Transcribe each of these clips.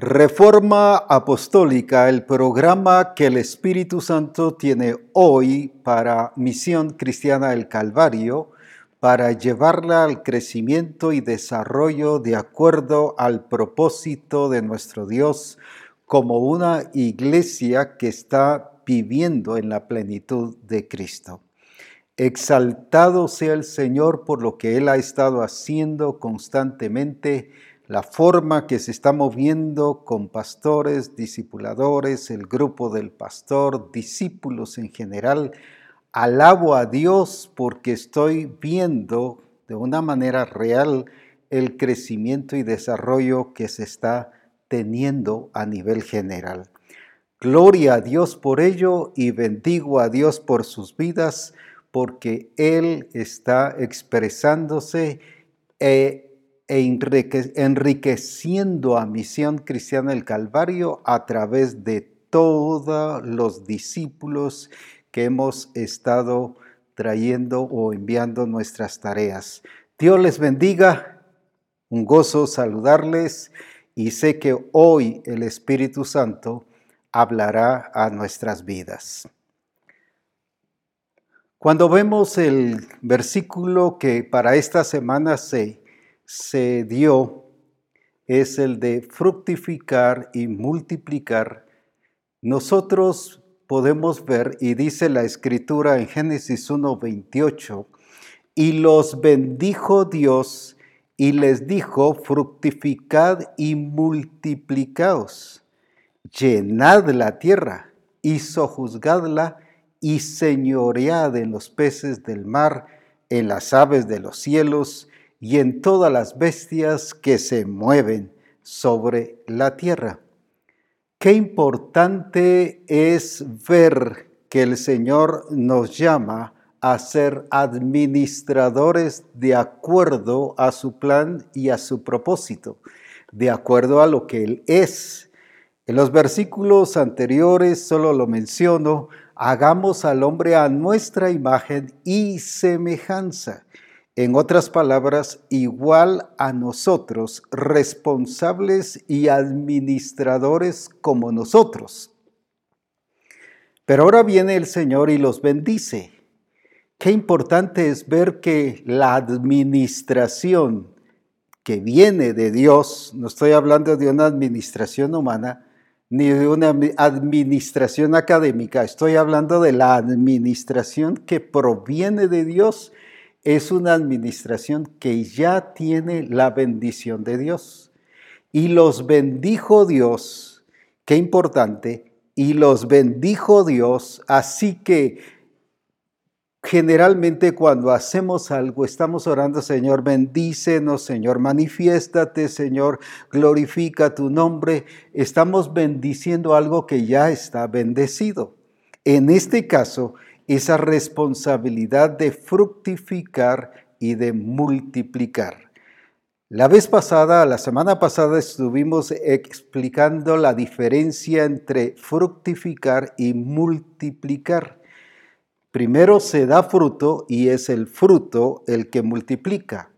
Reforma Apostólica, el programa que el Espíritu Santo tiene hoy para Misión Cristiana del Calvario, para llevarla al crecimiento y desarrollo de acuerdo al propósito de nuestro Dios como una iglesia que está viviendo en la plenitud de Cristo. Exaltado sea el Señor por lo que Él ha estado haciendo constantemente la forma que se está moviendo con pastores, discipuladores, el grupo del pastor, discípulos en general. Alabo a Dios porque estoy viendo de una manera real el crecimiento y desarrollo que se está teniendo a nivel general. Gloria a Dios por ello y bendigo a Dios por sus vidas porque Él está expresándose e e enriqueciendo a Misión Cristiana del Calvario a través de todos los discípulos que hemos estado trayendo o enviando nuestras tareas. Dios les bendiga, un gozo saludarles y sé que hoy el Espíritu Santo hablará a nuestras vidas. Cuando vemos el versículo que para esta semana se se dio es el de fructificar y multiplicar, nosotros podemos ver, y dice la escritura en Génesis 1.28, y los bendijo Dios y les dijo, fructificad y multiplicaos, llenad la tierra y sojuzgadla y señoread en los peces del mar, en las aves de los cielos, y en todas las bestias que se mueven sobre la tierra. Qué importante es ver que el Señor nos llama a ser administradores de acuerdo a su plan y a su propósito, de acuerdo a lo que Él es. En los versículos anteriores solo lo menciono, hagamos al hombre a nuestra imagen y semejanza en otras palabras, igual a nosotros, responsables y administradores como nosotros. Pero ahora viene el Señor y los bendice. Qué importante es ver que la administración que viene de Dios, no estoy hablando de una administración humana, ni de una administración académica, estoy hablando de la administración que proviene de Dios es una administración que ya tiene la bendición de Dios. Y los bendijo Dios, qué importante, y los bendijo Dios, así que generalmente cuando hacemos algo estamos orando, Señor, bendícenos, Señor, manifiéstate, Señor, glorifica tu nombre, estamos bendiciendo algo que ya está bendecido. En este caso, esa responsabilidad de fructificar y de multiplicar. La vez pasada, la semana pasada, estuvimos explicando la diferencia entre fructificar y multiplicar. Primero se da fruto y es el fruto el que multiplica.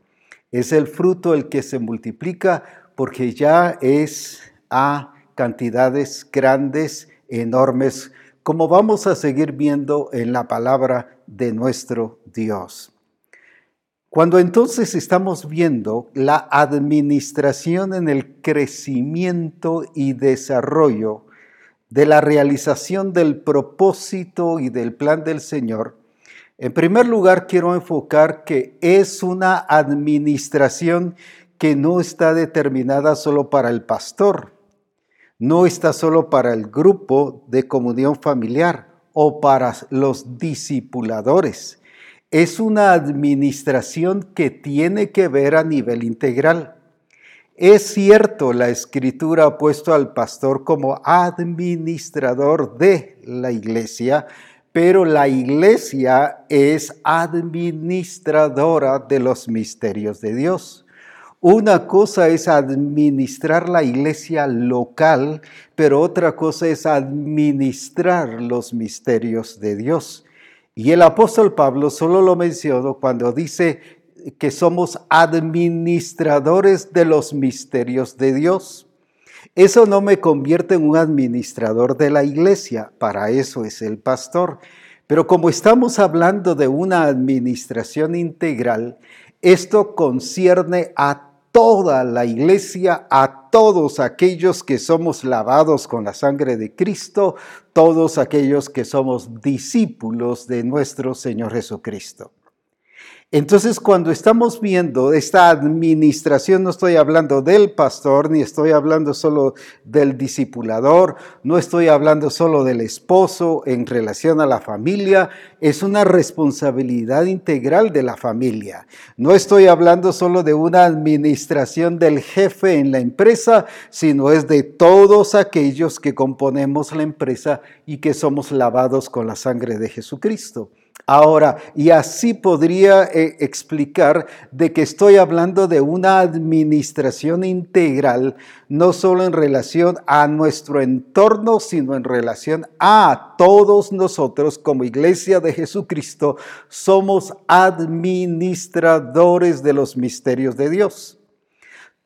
Es el fruto el que se multiplica porque ya es a cantidades grandes, enormes, como vamos a seguir viendo en la palabra de nuestro Dios. Cuando entonces estamos viendo la administración en el crecimiento y desarrollo de la realización del propósito y del plan del Señor, en primer lugar quiero enfocar que es una administración que no está determinada solo para el pastor, no está solo para el grupo de comunión familiar o para los discipuladores. Es una administración que tiene que ver a nivel integral. Es cierto, la escritura ha puesto al pastor como administrador de la iglesia, pero la iglesia es administradora de los misterios de Dios. Una cosa es administrar la iglesia local, pero otra cosa es administrar los misterios de Dios. Y el apóstol Pablo solo lo mencionó cuando dice que somos administradores de los misterios de Dios. Eso no me convierte en un administrador de la iglesia, para eso es el pastor. Pero como estamos hablando de una administración integral, esto concierne a toda la iglesia, a todos aquellos que somos lavados con la sangre de Cristo, todos aquellos que somos discípulos de nuestro Señor Jesucristo. Entonces, cuando estamos viendo esta administración, no estoy hablando del pastor, ni estoy hablando solo del discipulador, no estoy hablando solo del esposo en relación a la familia, es una responsabilidad integral de la familia. No estoy hablando solo de una administración del jefe en la empresa, sino es de todos aquellos que componemos la empresa y que somos lavados con la sangre de Jesucristo. Ahora, y así podría eh, explicar de que estoy hablando de una administración integral, no solo en relación a nuestro entorno, sino en relación a todos nosotros como iglesia de Jesucristo, somos administradores de los misterios de Dios.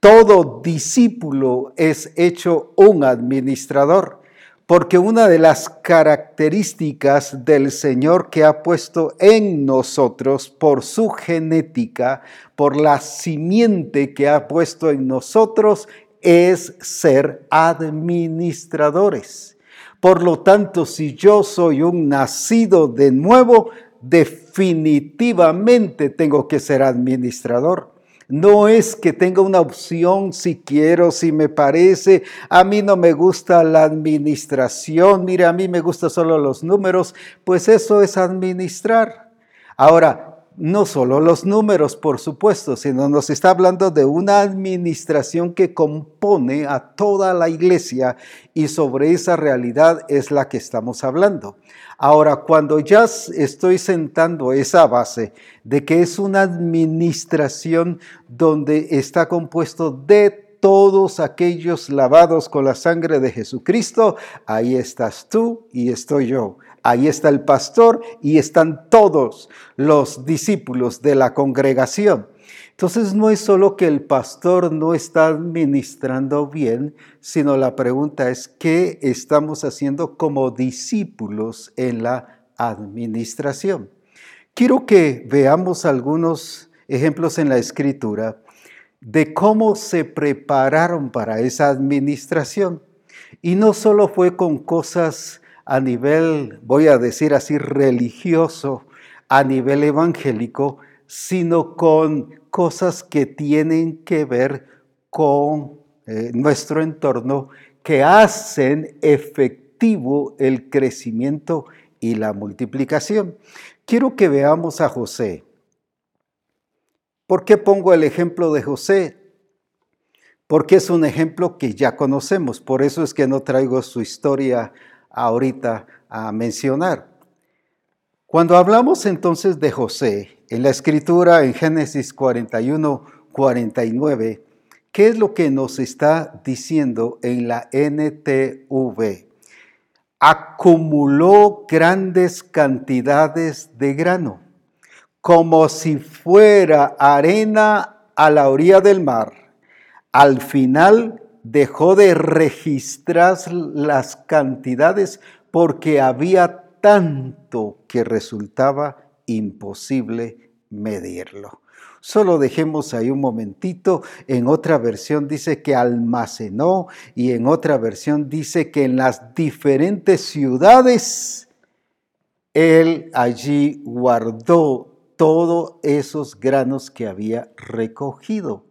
Todo discípulo es hecho un administrador. Porque una de las características del Señor que ha puesto en nosotros por su genética, por la simiente que ha puesto en nosotros, es ser administradores. Por lo tanto, si yo soy un nacido de nuevo, definitivamente tengo que ser administrador. No es que tenga una opción si quiero, si me parece. A mí no me gusta la administración. Mire, a mí me gustan solo los números. Pues eso es administrar. Ahora, no solo los números, por supuesto, sino nos está hablando de una administración que compone a toda la iglesia y sobre esa realidad es la que estamos hablando. Ahora, cuando ya estoy sentando esa base de que es una administración donde está compuesto de todos aquellos lavados con la sangre de Jesucristo, ahí estás tú y estoy yo. Ahí está el pastor y están todos los discípulos de la congregación. Entonces no es solo que el pastor no está administrando bien, sino la pregunta es qué estamos haciendo como discípulos en la administración. Quiero que veamos algunos ejemplos en la escritura de cómo se prepararon para esa administración. Y no solo fue con cosas a nivel, voy a decir así, religioso, a nivel evangélico, sino con cosas que tienen que ver con eh, nuestro entorno, que hacen efectivo el crecimiento y la multiplicación. Quiero que veamos a José. ¿Por qué pongo el ejemplo de José? Porque es un ejemplo que ya conocemos, por eso es que no traigo su historia ahorita a mencionar. Cuando hablamos entonces de José, en la escritura en Génesis 41, 49, ¿qué es lo que nos está diciendo en la NTV? Acumuló grandes cantidades de grano, como si fuera arena a la orilla del mar. Al final dejó de registrar las cantidades porque había tanto que resultaba imposible medirlo. Solo dejemos ahí un momentito. En otra versión dice que almacenó y en otra versión dice que en las diferentes ciudades él allí guardó todos esos granos que había recogido.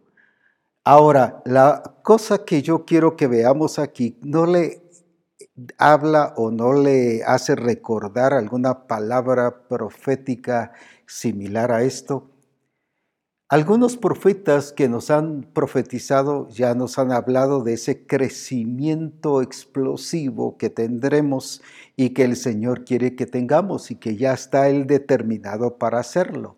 Ahora, la cosa que yo quiero que veamos aquí no le habla o no le hace recordar alguna palabra profética similar a esto. Algunos profetas que nos han profetizado ya nos han hablado de ese crecimiento explosivo que tendremos y que el Señor quiere que tengamos y que ya está Él determinado para hacerlo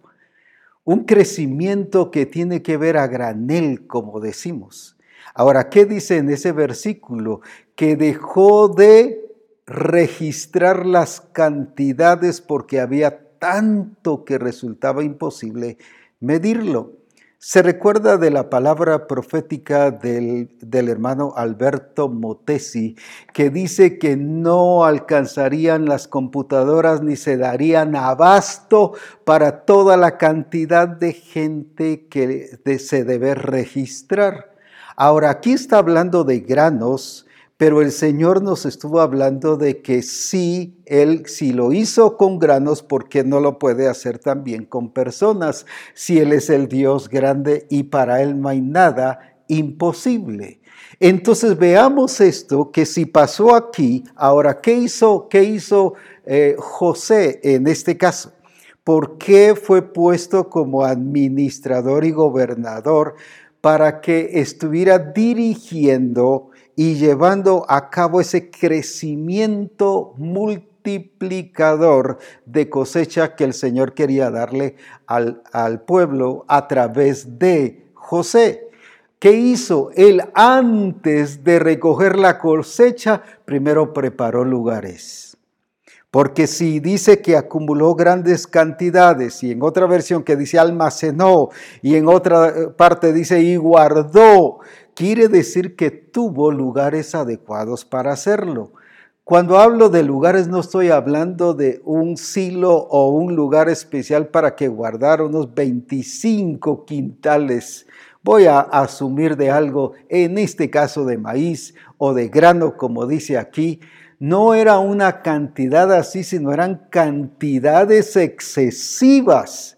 un crecimiento que tiene que ver a granel, como decimos. Ahora, ¿qué dice en ese versículo? Que dejó de registrar las cantidades porque había tanto que resultaba imposible medirlo. Se recuerda de la palabra profética del, hermano Alberto Motesi, que dice que no alcanzarían las computadoras ni se darían abasto para toda la cantidad de gente que se debe registrar. Ahora, aquí está hablando de granos, pero el Señor nos estuvo hablando de que sí, Él si lo hizo con granos, ¿por qué no lo puede hacer también con personas? Si Él es el Dios grande y para Él no hay nada imposible. Entonces veamos esto, que si pasó aquí, ahora, ¿qué hizo, qué hizo eh, José en este caso? ¿Por qué fue puesto como administrador y gobernador para que estuviera dirigiendo y llevando a cabo ese crecimiento multiplicador de cosecha que el Señor quería darle al, al pueblo a través de José. ¿Qué hizo? Él antes de recoger la cosecha, primero preparó lugares. Porque si dice que acumuló grandes cantidades y en otra versión que dice almacenó y en otra eh, parte dice y guardó, quiere decir que tuvo lugares adecuados para hacerlo. Cuando hablo de lugares no estoy hablando de un silo o un lugar especial para que guardara unos 25 quintales. Voy a asumir de algo, en este caso de maíz o de grano, como dice aquí, no era una cantidad así, sino eran cantidades excesivas.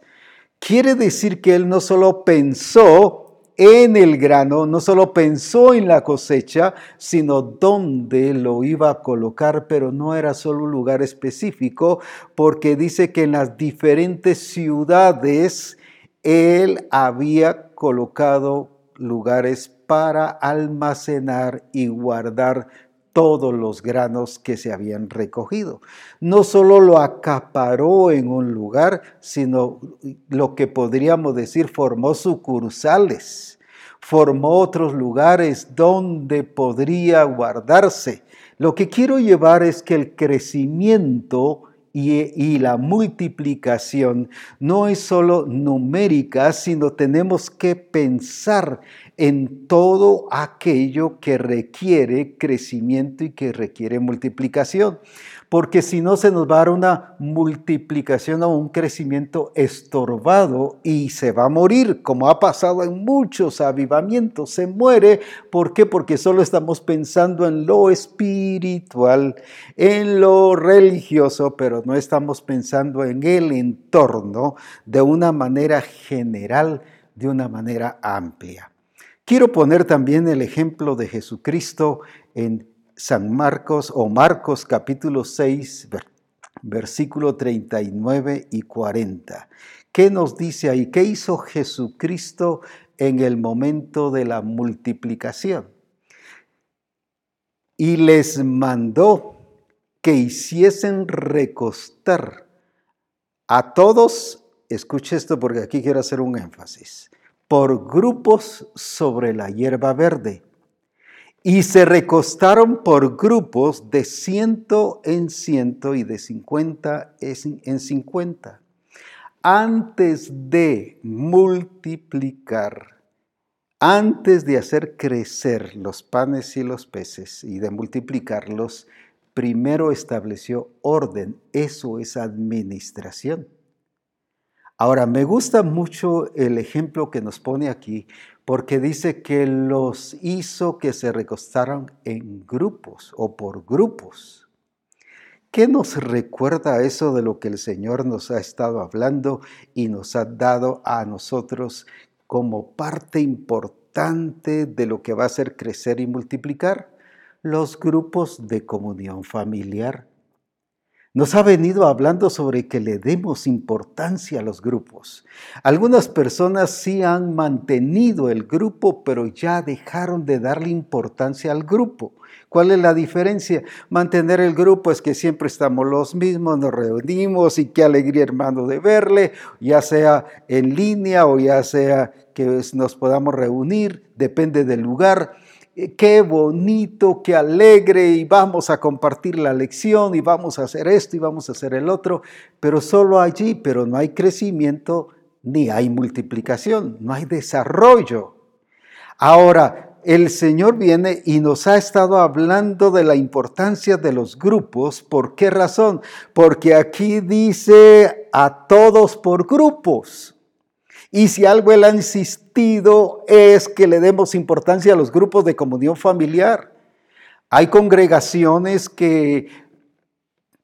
Quiere decir que él no solo pensó en el grano, no solo pensó en la cosecha, sino dónde lo iba a colocar, pero no era solo un lugar específico, porque dice que en las diferentes ciudades él había colocado lugares para almacenar y guardar todos los granos que se habían recogido. No solo lo acaparó en un lugar, sino lo que podríamos decir formó sucursales, formó otros lugares donde podría guardarse. Lo que quiero llevar es que el crecimiento y, la multiplicación no es solo numérica, sino tenemos que pensar en todo aquello que requiere crecimiento y que requiere multiplicación. Porque si no se nos va a dar una multiplicación o un crecimiento estorbado y se va a morir, como ha pasado en muchos avivamientos. Se muere, ¿por qué? Porque solo estamos pensando en lo espiritual, en lo religioso, pero no estamos pensando en el entorno de una manera general, de una manera amplia. Quiero poner también el ejemplo de Jesucristo en San Marcos o Marcos capítulo 6, versículo 39 y 40. ¿Qué nos dice ahí? ¿Qué hizo Jesucristo en el momento de la multiplicación? Y les mandó que hiciesen recostar a todos, escuche esto porque aquí quiero hacer un énfasis, por grupos sobre la hierba verde. Y se recostaron por grupos de ciento en ciento y de cincuenta en cincuenta. Antes de multiplicar, antes de hacer crecer los panes y los peces y de multiplicarlos, primero estableció orden. Eso es administración. Ahora, me gusta mucho el ejemplo que nos pone aquí, porque dice que los hizo que se recostaran en grupos o por grupos. ¿Qué nos recuerda eso de lo que el Señor nos ha estado hablando y nos ha dado a nosotros como parte importante de lo que va a hacer crecer y multiplicar? Los grupos de comunión familiar nos ha venido hablando sobre que le demos importancia a los grupos. Algunas personas sí han mantenido el grupo, pero ya dejaron de darle importancia al grupo. ¿Cuál es la diferencia? Mantener el grupo es que siempre estamos los mismos, nos reunimos y qué alegría hermano de verle, ya sea en línea o ya sea que nos podamos reunir, depende del lugar qué bonito, qué alegre y vamos a compartir la lección y vamos a hacer esto y vamos a hacer el otro, pero solo allí, pero no hay crecimiento ni hay multiplicación, no hay desarrollo. Ahora, el Señor viene y nos ha estado hablando de la importancia de los grupos. ¿Por qué razón? Porque aquí dice a todos por grupos. Y si algo Él ha insistido es que le demos importancia a los grupos de comunión familiar. Hay congregaciones que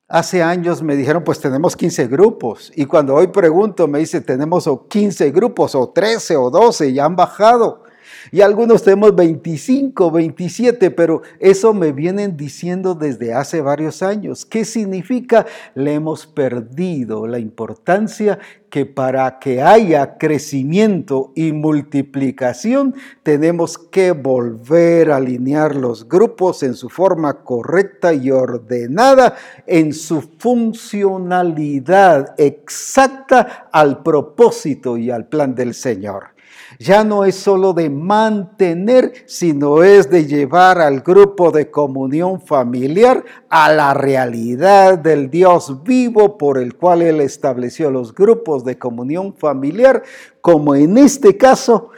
hace años me dijeron, pues tenemos 15 grupos. Y cuando hoy pregunto, me dice, tenemos 15 grupos, o 13, o 12, ya han bajado. Y algunos tenemos 25, 27, pero eso me vienen diciendo desde hace varios años. ¿Qué significa? Le hemos perdido la importancia que para que haya crecimiento y multiplicación tenemos que volver a alinear los grupos en su forma correcta y ordenada, en su funcionalidad exacta al propósito y al plan del Señor. Ya no es solo de mantener, sino es de llevar al grupo de comunión familiar a la realidad del Dios vivo por el cual Él estableció los grupos de comunión familiar, como en este caso,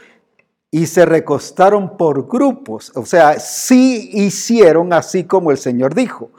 y se recostaron por grupos. O sea, sí hicieron así como el Señor dijo.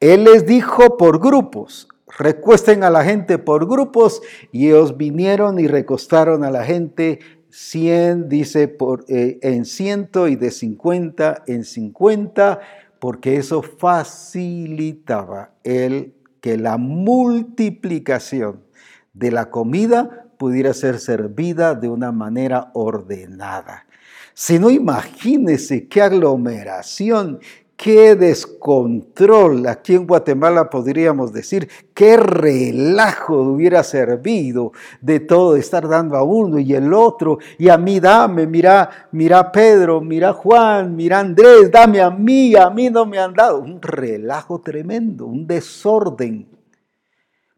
Él les dijo por grupos, recuesten a la gente por grupos y ellos vinieron y recostaron a la gente 100 dice por, eh, en ciento y de 50 en 50, porque eso facilitaba el que la multiplicación de la comida pudiera ser servida de una manera ordenada. Si no, imagínese qué aglomeración, qué descontrol. Aquí en Guatemala podríamos decir qué relajo hubiera servido de todo estar dando a uno y el otro y a mí dame, mira, mira Pedro, mira Juan, mira Andrés, dame a mí, a mí no me han dado. Un relajo tremendo, un desorden.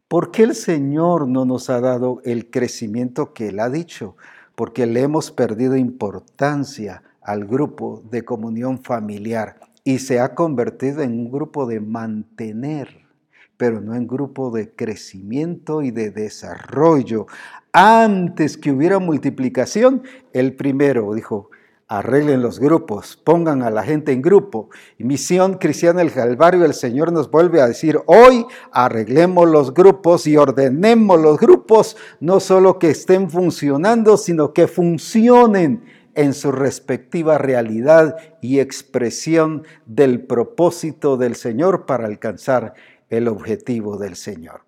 ¿Por qué el Señor no nos ha dado el crecimiento que Él ha dicho? Porque le hemos perdido importancia al grupo de comunión familiar y se ha convertido en un grupo de mantener, pero no en grupo de crecimiento y de desarrollo. Antes que hubiera multiplicación, el primero dijo, arreglen los grupos, pongan a la gente en grupo. Misión Cristiana del Calvario, el Señor nos vuelve a decir, hoy arreglemos los grupos y ordenemos los grupos, no solo que estén funcionando, sino que funcionen en su respectiva realidad y expresión del propósito del Señor para alcanzar el objetivo del Señor.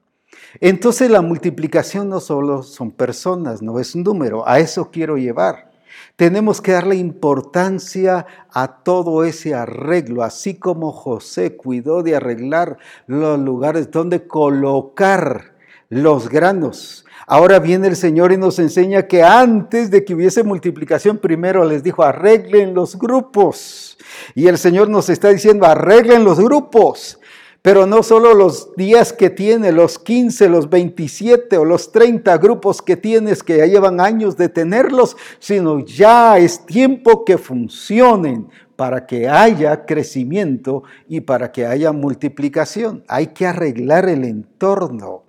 Entonces la multiplicación no solo son personas, no es un número, a eso quiero llevar. Tenemos que darle importancia a todo ese arreglo, así como José cuidó de arreglar los lugares donde colocar los granos, Ahora viene el Señor y nos enseña que antes de que hubiese multiplicación, primero les dijo, arreglen los grupos. Y el Señor nos está diciendo, arreglen los grupos. Pero no solo los días que tiene, los 15, los 27 o los 30 grupos que tienes que ya llevan años de tenerlos, sino ya es tiempo que funcionen para que haya crecimiento y para que haya multiplicación. Hay que arreglar el entorno.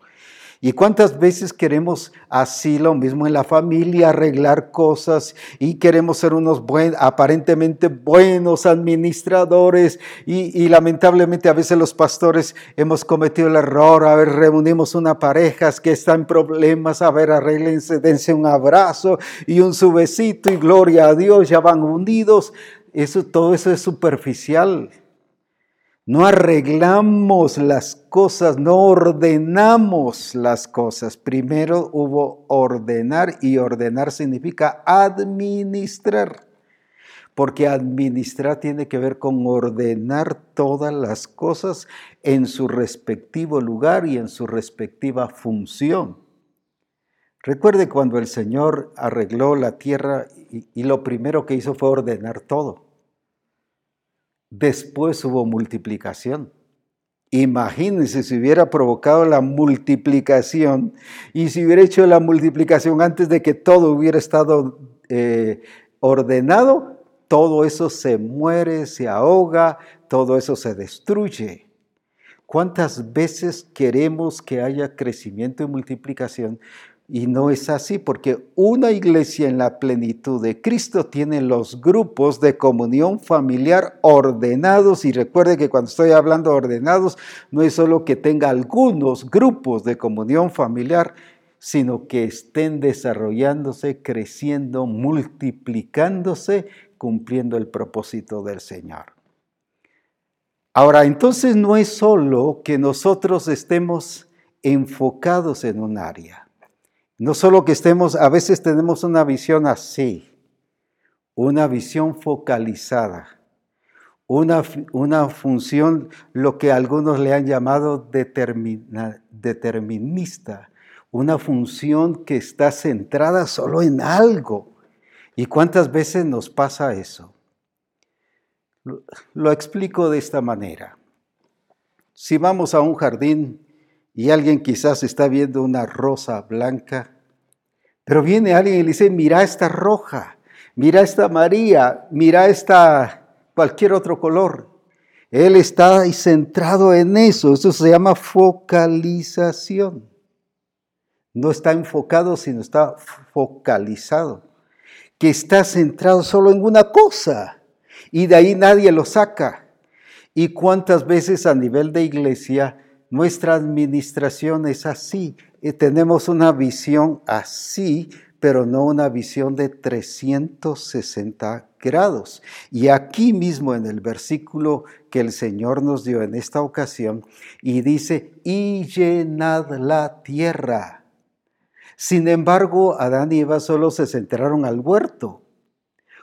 ¿Y cuántas veces queremos así lo mismo en la familia, arreglar cosas y queremos ser unos buen, aparentemente buenos administradores y, lamentablemente a veces los pastores hemos cometido el error, a ver, reunimos una pareja que está en problemas, a ver, arreglense, dense un abrazo y un subecito y gloria a Dios, ya van unidos. Eso, todo eso es superficial. No arreglamos las cosas, no ordenamos las cosas. Primero hubo ordenar y ordenar significa administrar. Porque administrar tiene que ver con ordenar todas las cosas en su respectivo lugar y en su respectiva función. Recuerde cuando el Señor arregló la tierra y, lo primero que hizo fue ordenar todo. Después hubo multiplicación. Imagínense si hubiera provocado la multiplicación y si hubiera hecho la multiplicación antes de que todo hubiera estado eh, ordenado, todo eso se muere, se ahoga, todo eso se destruye. ¿Cuántas veces queremos que haya crecimiento y multiplicación? Y no es así, porque una iglesia en la plenitud de Cristo tiene los grupos de comunión familiar ordenados. Y recuerde que cuando estoy hablando de ordenados, no es solo que tenga algunos grupos de comunión familiar, sino que estén desarrollándose, creciendo, multiplicándose, cumpliendo el propósito del Señor. Ahora, entonces no es solo que nosotros estemos enfocados en un área no solo que estemos, a veces tenemos una visión así, una visión focalizada, una, una función, lo que algunos le han llamado determinista, una función que está centrada solo en algo. ¿Y cuántas veces nos pasa eso? Lo explico de esta manera. Si vamos a un jardín y alguien quizás está viendo una rosa blanca, pero viene alguien y le dice, mira esta roja, mira esta María, mira esta cualquier otro color. Él está centrado en eso, eso se llama focalización. No está enfocado, sino está focalizado, que está centrado solo en una cosa y de ahí nadie lo saca. ¿Y cuántas veces a nivel de iglesia nuestra administración es así. Tenemos una visión así, pero no una visión de 360 grados. Y aquí mismo en el versículo que el Señor nos dio en esta ocasión, y dice, y llenad la tierra. Sin embargo, Adán y Eva solo se centraron al huerto,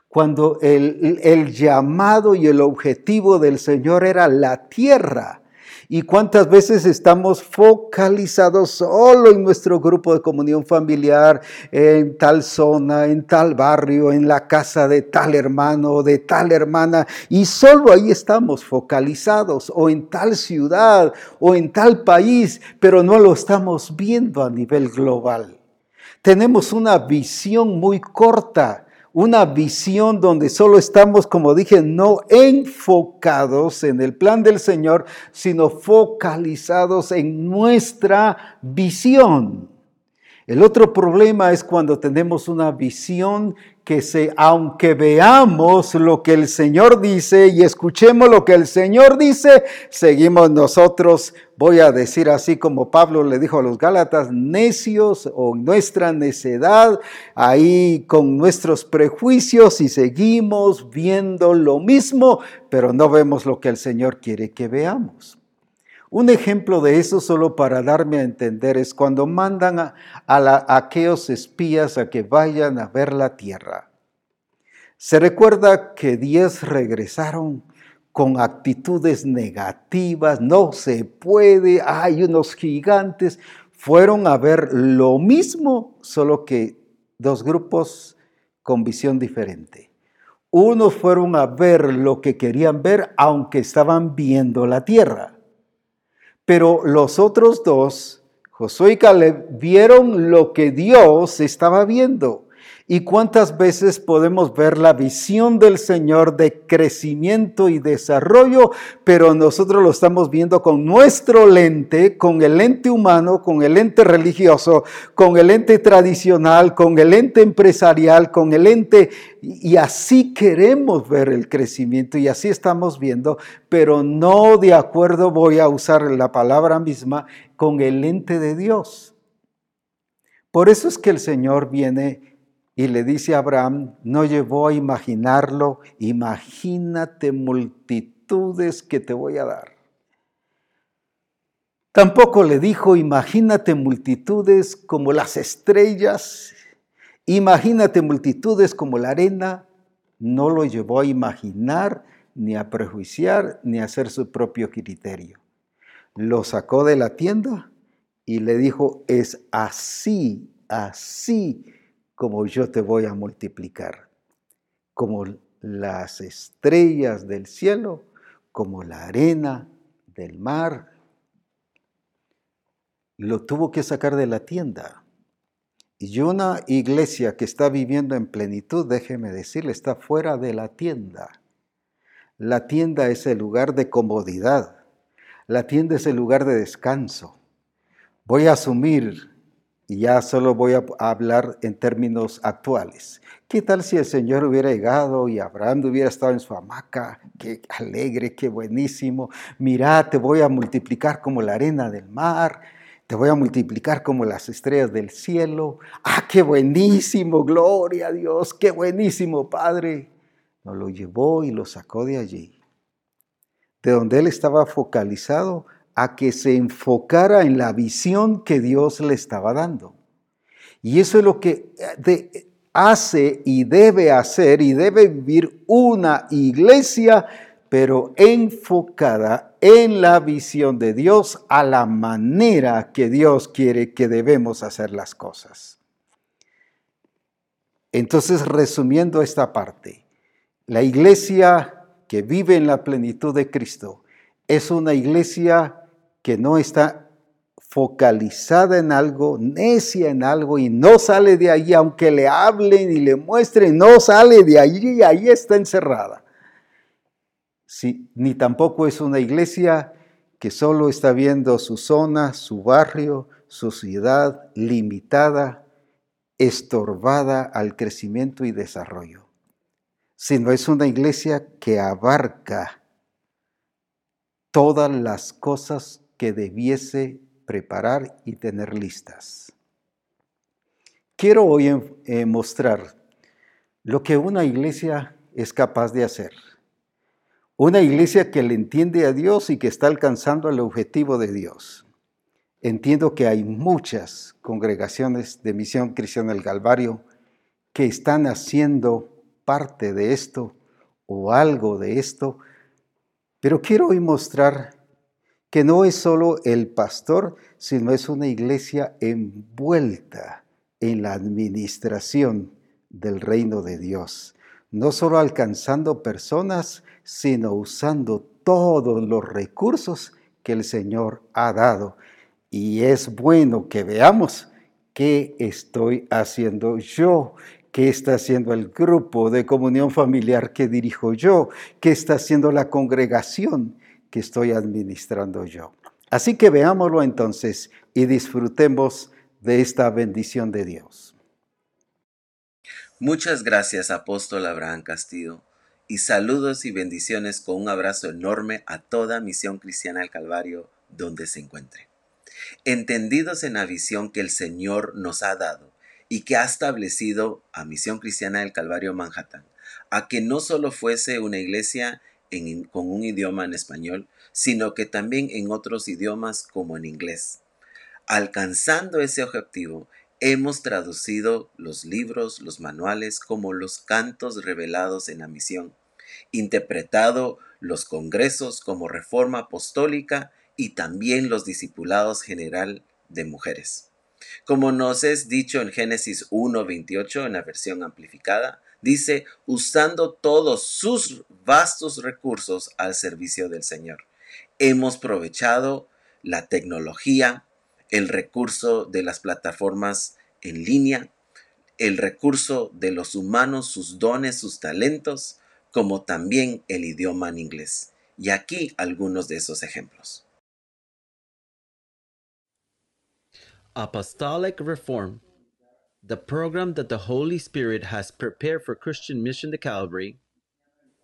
cuando el, el llamado y el objetivo del Señor era la tierra ¿Y cuántas veces estamos focalizados solo en nuestro grupo de comunión familiar, en tal zona, en tal barrio, en la casa de tal hermano de tal hermana? Y solo ahí estamos focalizados, o en tal ciudad, o en tal país, pero no lo estamos viendo a nivel global. Tenemos una visión muy corta una visión donde solo estamos, como dije, no enfocados en el plan del Señor, sino focalizados en nuestra visión. El otro problema es cuando tenemos una visión que se, aunque veamos lo que el Señor dice y escuchemos lo que el Señor dice, seguimos nosotros, voy a decir así como Pablo le dijo a los Gálatas, necios o nuestra necedad, ahí con nuestros prejuicios y seguimos viendo lo mismo, pero no vemos lo que el Señor quiere que veamos. Un ejemplo de eso, solo para darme a entender, es cuando mandan a, aquellos espías a que vayan a ver la tierra. Se recuerda que diez regresaron con actitudes negativas, no se puede, hay unos gigantes. Fueron a ver lo mismo, solo que dos grupos con visión diferente. Unos fueron a ver lo que querían ver, aunque estaban viendo la tierra. Pero los otros dos, Josué y Caleb, vieron lo que Dios estaba viendo. ¿Y cuántas veces podemos ver la visión del Señor de crecimiento y desarrollo, pero nosotros lo estamos viendo con nuestro lente, con el lente humano, con el lente religioso, con el lente tradicional, con el lente empresarial, con el lente... Y así queremos ver el crecimiento y así estamos viendo, pero no de acuerdo, voy a usar la palabra misma, con el lente de Dios. Por eso es que el Señor viene y le dice a Abraham, no llevó a imaginarlo, imagínate multitudes que te voy a dar. Tampoco le dijo, imagínate multitudes como las estrellas, imagínate multitudes como la arena. No lo llevó a imaginar, ni a prejuiciar, ni a hacer su propio criterio. Lo sacó de la tienda y le dijo, es así, así como yo te voy a multiplicar, como las estrellas del cielo, como la arena del mar. Lo tuvo que sacar de la tienda. Y una iglesia que está viviendo en plenitud, déjeme decirle, está fuera de la tienda. La tienda es el lugar de comodidad. La tienda es el lugar de descanso. Voy a asumir Y ya solo voy a hablar en términos actuales. ¿Qué tal si el Señor hubiera llegado y Abraham hubiera estado en su hamaca? Qué alegre, qué buenísimo. Mira, te voy a multiplicar como la arena del mar, te voy a multiplicar como las estrellas del cielo. Ah, qué buenísimo, gloria a Dios, qué buenísimo, Padre. Nos lo llevó y lo sacó de allí, de donde él estaba focalizado a que se enfocara en la visión que Dios le estaba dando. Y eso es lo que de, hace y debe hacer y debe vivir una iglesia, pero enfocada en la visión de Dios a la manera que Dios quiere que debemos hacer las cosas. Entonces, resumiendo esta parte, la iglesia que vive en la plenitud de Cristo es una iglesia que no está focalizada en algo, necia en algo y no sale de ahí, aunque le hablen y le muestren, no sale de allí y ahí está encerrada. Sí, ni tampoco es una iglesia que solo está viendo su zona, su barrio, su ciudad limitada, estorbada al crecimiento y desarrollo, sino es una iglesia que abarca todas las cosas que debiese preparar y tener listas. Quiero hoy eh, mostrar lo que una iglesia es capaz de hacer. Una iglesia que le entiende a Dios y que está alcanzando el objetivo de Dios. Entiendo que hay muchas congregaciones de Misión Cristiana del Calvario que están haciendo parte de esto o algo de esto, pero quiero hoy mostrar que no es solo el pastor, sino es una iglesia envuelta en la administración del reino de Dios. No solo alcanzando personas, sino usando todos los recursos que el Señor ha dado. Y es bueno que veamos qué estoy haciendo yo, qué está haciendo el grupo de comunión familiar que dirijo yo, qué está haciendo la congregación estoy administrando yo. Así que veámoslo entonces y disfrutemos de esta bendición de Dios. Muchas gracias, apóstol Abraham Castillo, y saludos y bendiciones con un abrazo enorme a toda Misión Cristiana del Calvario donde se encuentre. Entendidos en la visión que el Señor nos ha dado y que ha establecido a Misión Cristiana del Calvario Manhattan, a que no solo fuese una iglesia con un idioma en español, sino que también en otros idiomas como en inglés. Alcanzando ese objetivo, hemos traducido los libros, los manuales como los cantos revelados en la misión, interpretado los congresos como reforma apostólica y también los discipulados general de mujeres. Como nos es dicho en Génesis 1.28 en la versión amplificada, dice, usando todos sus vastos recursos al servicio del Señor. Hemos aprovechado la tecnología, el recurso de las plataformas en línea, el recurso de los humanos, sus dones, sus talentos, como también el idioma en inglés. Y aquí algunos de esos ejemplos. Apostolic Reform the program that the Holy Spirit has prepared for Christian Mission to Calvary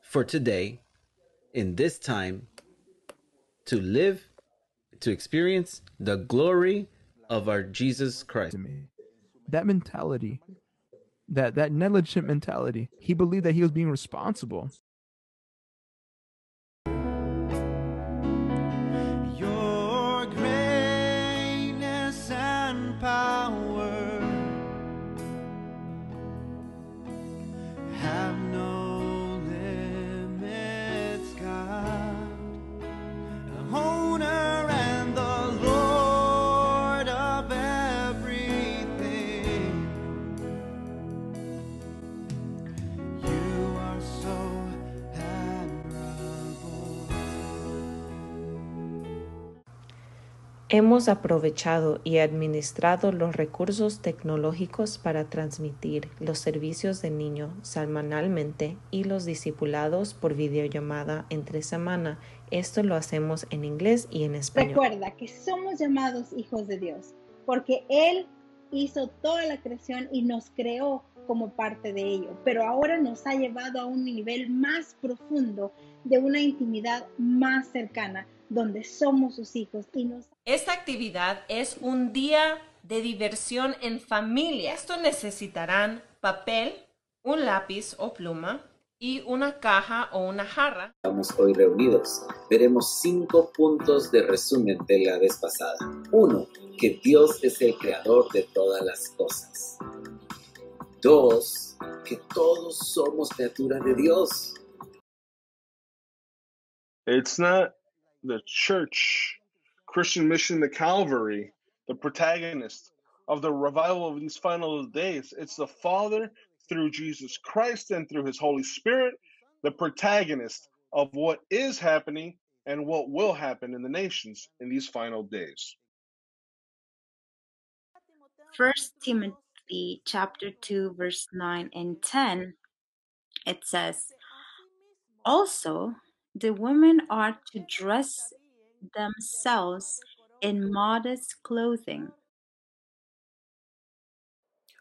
for today, in this time, to live, to experience the glory of our Jesus Christ. That mentality, that that negligent mentality, he believed that he was being responsible Hemos aprovechado y administrado los recursos tecnológicos para transmitir los servicios de niño semanalmente y los discipulados por videollamada entre semana. Esto lo hacemos en inglés y en español. Recuerda que somos llamados hijos de Dios porque Él hizo toda la creación y nos creó como parte de ello, pero ahora nos ha llevado a un nivel más profundo de una intimidad más cercana, donde somos sus hijos y nos... Esta actividad es un día de diversión en familia. Esto necesitarán papel, un lápiz o pluma y una caja o una jarra. Estamos hoy reunidos. Veremos cinco puntos de resumen de la vez pasada. Uno, que Dios es el creador de todas las cosas. Dos, que todos somos criaturas de Dios. It's not the church, Christian Mission, the Calvary, the protagonist of the revival of these final days. It's the Father through Jesus Christ and through His Holy Spirit, the protagonist of what is happening and what will happen in the nations in these final days. First Timothy chapter 2 verse 9 and 10 it says also the women are to dress themselves in modest clothing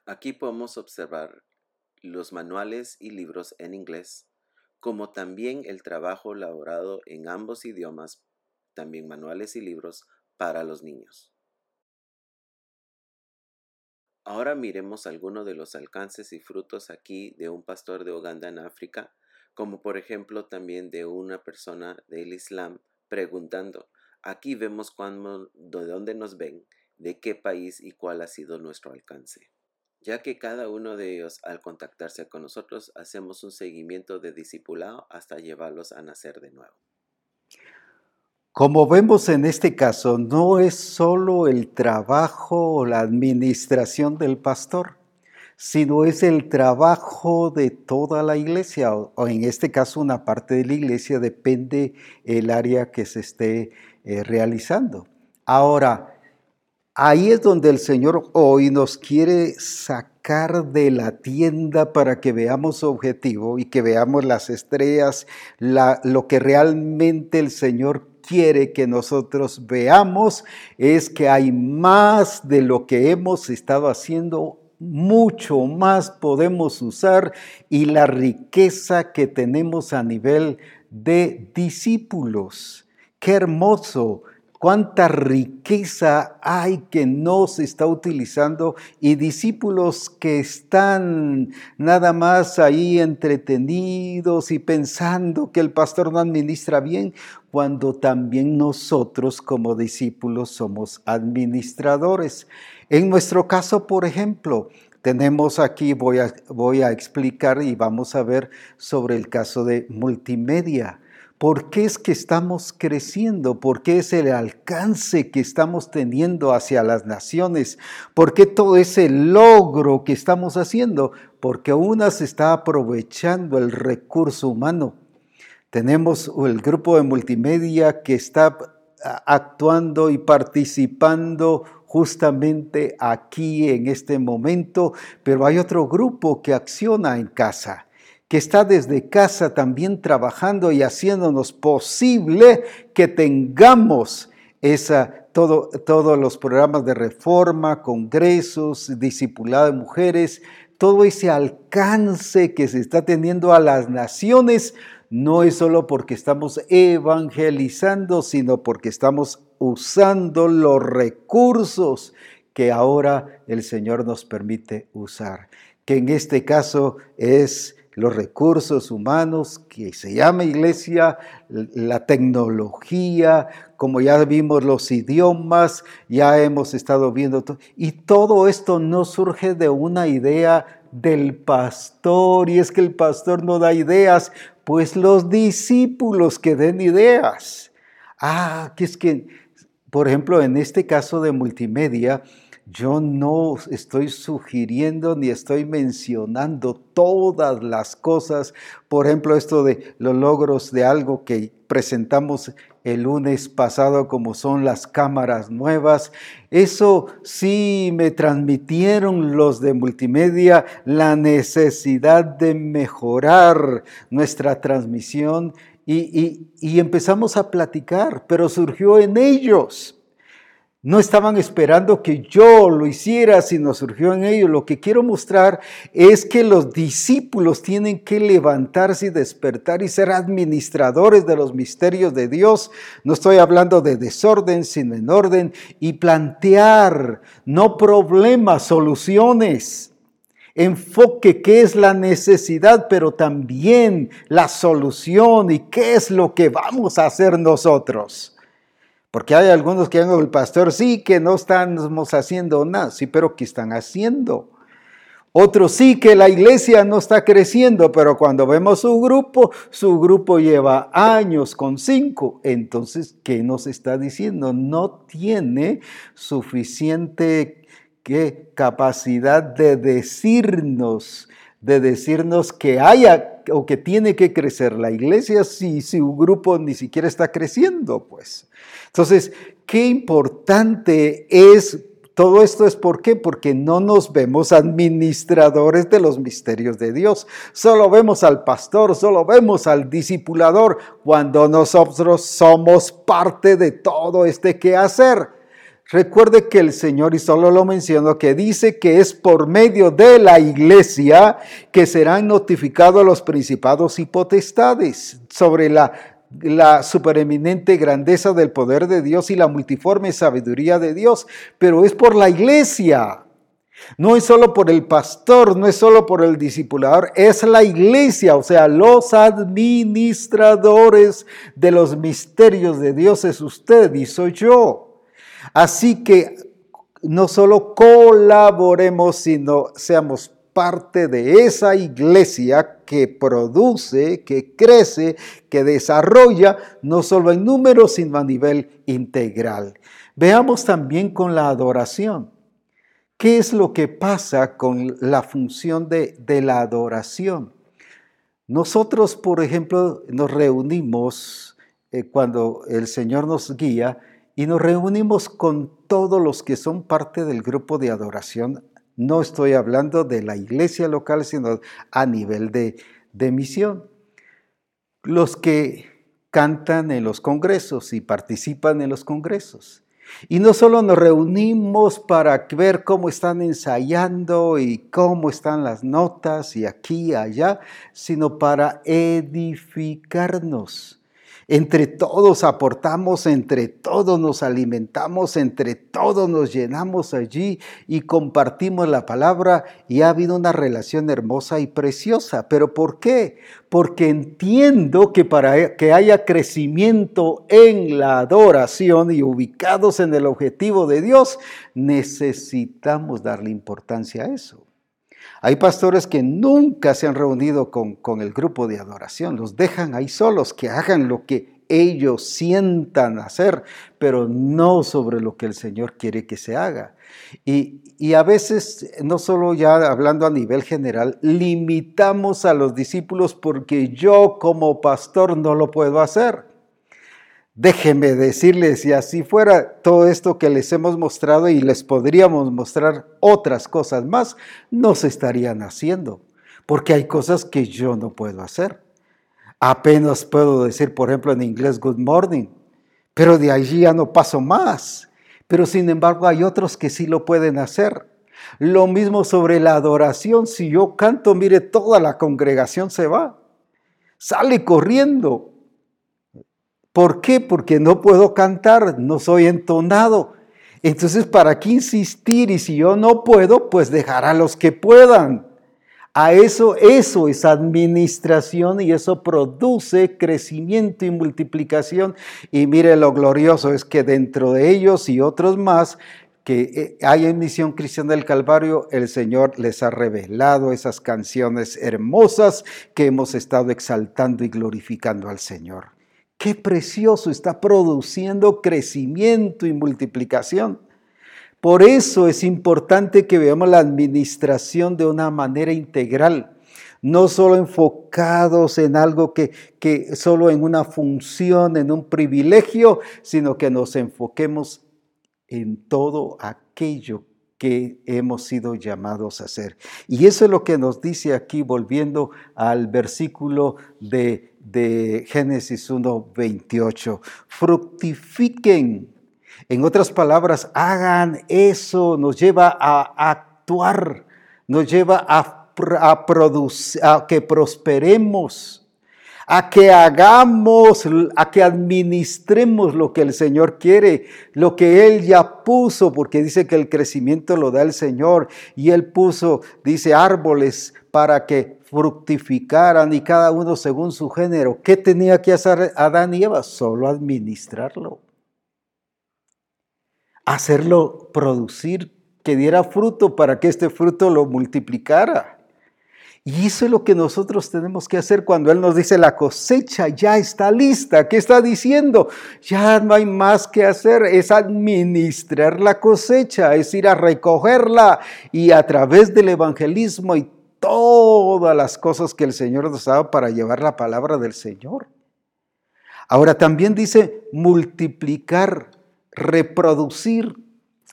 Aquí podemos observar los manuales y libros en inglés, como también el trabajo elaborado en ambos idiomas, también manuales y libros para los niños. Ahora miremos algunos de los alcances y frutos aquí de un pastor de Uganda en África, como por ejemplo también de una persona del Islam preguntando, aquí vemos cuándo, de dónde nos ven, de qué país y cuál ha sido nuestro alcance. Ya que cada uno de ellos al contactarse con nosotros hacemos un seguimiento de discipulado hasta llevarlos a nacer de nuevo. Como vemos en este caso, no es solo el trabajo o la administración del pastor, sino es el trabajo de toda la iglesia, o, en este caso una parte de la iglesia, depende el área que se esté eh, realizando. Ahora, ahí es donde el Señor hoy nos quiere sacar de la tienda para que veamos su objetivo y que veamos las estrellas, lo que realmente el Señor quiere que nosotros veamos es que hay más de lo que hemos estado haciendo, mucho más podemos usar y la riqueza que tenemos a nivel de discípulos. Qué hermoso cuánta riqueza hay que no se está utilizando y discípulos que están nada más ahí entretenidos y pensando que el pastor no administra bien, cuando también nosotros como discípulos somos administradores. En nuestro caso, por ejemplo, tenemos aquí, voy a, voy a explicar y vamos a ver sobre el caso de multimedia. ¿Por qué es que estamos creciendo? ¿Por qué es el alcance que estamos teniendo hacia las naciones? ¿Por qué todo ese logro que estamos haciendo? Porque una se está aprovechando el recurso humano. Tenemos el grupo de multimedia que está actuando y participando justamente aquí en este momento, pero hay otro grupo que acciona en casa que está desde casa también trabajando y haciéndonos posible que tengamos esa, todo, todos los programas de reforma, congresos, discipulado de mujeres, todo ese alcance que se está teniendo a las naciones, no es solo porque estamos evangelizando, sino porque estamos usando los recursos que ahora el Señor nos permite usar, que en este caso es los recursos humanos, que se llama iglesia, la tecnología, como ya vimos los idiomas, ya hemos estado viendo todo. Y todo esto no surge de una idea del pastor, y es que el pastor no da ideas, pues los discípulos que den ideas. Ah, que es que, por ejemplo, en este caso de multimedia, yo no estoy sugiriendo ni estoy mencionando todas las cosas, por ejemplo, esto de los logros de algo que presentamos el lunes pasado como son las cámaras nuevas. Eso sí me transmitieron los de multimedia la necesidad de mejorar nuestra transmisión y, empezamos a platicar, pero surgió en ellos No estaban esperando que yo lo hiciera, sino surgió en ellos. Lo que quiero mostrar es que los discípulos tienen que levantarse y despertar y ser administradores de los misterios de Dios. No estoy hablando de desorden, sino en orden y plantear no problemas, soluciones. Enfoque qué es la necesidad, pero también la solución y qué es lo que vamos a hacer nosotros. Porque hay algunos que han el pastor, sí, que no estamos haciendo nada, sí, pero ¿qué están haciendo? Otros sí que la iglesia no está creciendo, pero cuando vemos su grupo, su grupo lleva años con cinco. Entonces, ¿qué nos está diciendo? No tiene suficiente ¿qué? capacidad de decirnos, de decirnos que haya o que tiene que crecer la iglesia si su grupo ni siquiera está creciendo, pues. Entonces, qué importante es todo esto es por qué? Porque no nos vemos administradores de los misterios de Dios. Solo vemos al pastor, solo vemos al discipulador cuando nosotros somos parte de todo este quehacer. Recuerde que el Señor, y solo lo menciono, que dice que es por medio de la iglesia que serán notificados los principados y potestades sobre la la supereminente grandeza del poder de Dios y la multiforme sabiduría de Dios, pero es por la iglesia. No es solo por el pastor, no es solo por el discipulador, es la iglesia, o sea, los administradores de los misterios de Dios es usted y soy yo. Así que no solo colaboremos, sino seamos parte de esa iglesia que produce, que crece, que desarrolla, no solo en números, sino a nivel integral. Veamos también con la adoración. ¿Qué es lo que pasa con la función de, la adoración? Nosotros, por ejemplo, nos reunimos eh, cuando el Señor nos guía y nos reunimos con todos los que son parte del grupo de adoración no estoy hablando de la iglesia local, sino a nivel de, misión. Los que cantan en los congresos y participan en los congresos. Y no solo nos reunimos para ver cómo están ensayando y cómo están las notas y aquí y allá, sino para edificarnos entre todos aportamos, entre todos nos alimentamos, entre todos nos llenamos allí y compartimos la palabra y ha habido una relación hermosa y preciosa. ¿Pero por qué? Porque entiendo que para que haya crecimiento en la adoración y ubicados en el objetivo de Dios, necesitamos darle importancia a eso. Hay pastores que nunca se han reunido con, el grupo de adoración, los dejan ahí solos, que hagan lo que ellos sientan hacer, pero no sobre lo que el Señor quiere que se haga. Y, y, a veces, no solo ya hablando a nivel general, limitamos a los discípulos porque yo como pastor no lo puedo hacer. Déjenme decirles, si así fuera todo esto que les hemos mostrado y les podríamos mostrar otras cosas más, no se estarían haciendo, porque hay cosas que yo no puedo hacer. Apenas puedo decir, por ejemplo, en inglés, good morning, pero de allí ya no paso más. Pero sin embargo hay otros que sí lo pueden hacer. Lo mismo sobre la adoración, si yo canto, mire, toda la congregación se va, sale corriendo, ¿Por qué? Porque no puedo cantar, no soy entonado. Entonces, ¿para qué insistir? Y si yo no puedo, pues dejar a los que puedan. A eso, eso es administración y eso produce crecimiento y multiplicación. Y mire lo glorioso es que dentro de ellos y otros más que eh, hay en Misión Cristiana del Calvario, el Señor les ha revelado esas canciones hermosas que hemos estado exaltando y glorificando al Señor. Qué precioso, está produciendo crecimiento y multiplicación. Por eso es importante que veamos la administración de una manera integral, no solo enfocados en algo que, que solo en una función, en un privilegio, sino que nos enfoquemos en todo aquello que hemos sido llamados a hacer. Y eso es lo que nos dice aquí, volviendo al versículo de, de Génesis 1, 28. Fructifiquen. En otras palabras, hagan eso, nos lleva a actuar, nos lleva a, a, producir, a que prosperemos. A que hagamos, a que administremos lo que el Señor quiere, lo que Él ya puso, porque dice que el crecimiento lo da el Señor. Y Él puso, dice, árboles para que fructificaran y cada uno según su género. ¿Qué tenía que hacer Adán y Eva? Solo administrarlo. Hacerlo producir, que diera fruto para que este fruto lo multiplicara. Y eso es lo que nosotros tenemos que hacer cuando Él nos dice la cosecha ya está lista. ¿Qué está diciendo? Ya no hay más que hacer, es administrar la cosecha, es ir a recogerla y a través del evangelismo y todas las cosas que el Señor nos ha para llevar la palabra del Señor. Ahora también dice multiplicar, reproducir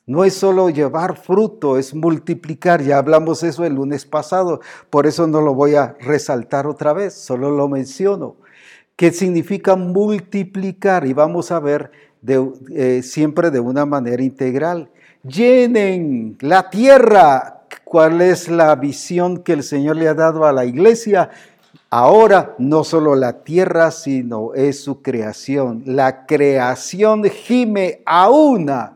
no es solo llevar fruto, es multiplicar. Ya hablamos eso el lunes pasado, por eso no lo voy a resaltar otra vez, solo lo menciono. ¿Qué significa multiplicar? Y vamos a ver eh, siempre de una manera integral. Llenen la tierra. ¿Cuál es la visión que el Señor le ha dado a la iglesia? Ahora no solo la tierra, sino es su creación. La creación gime a una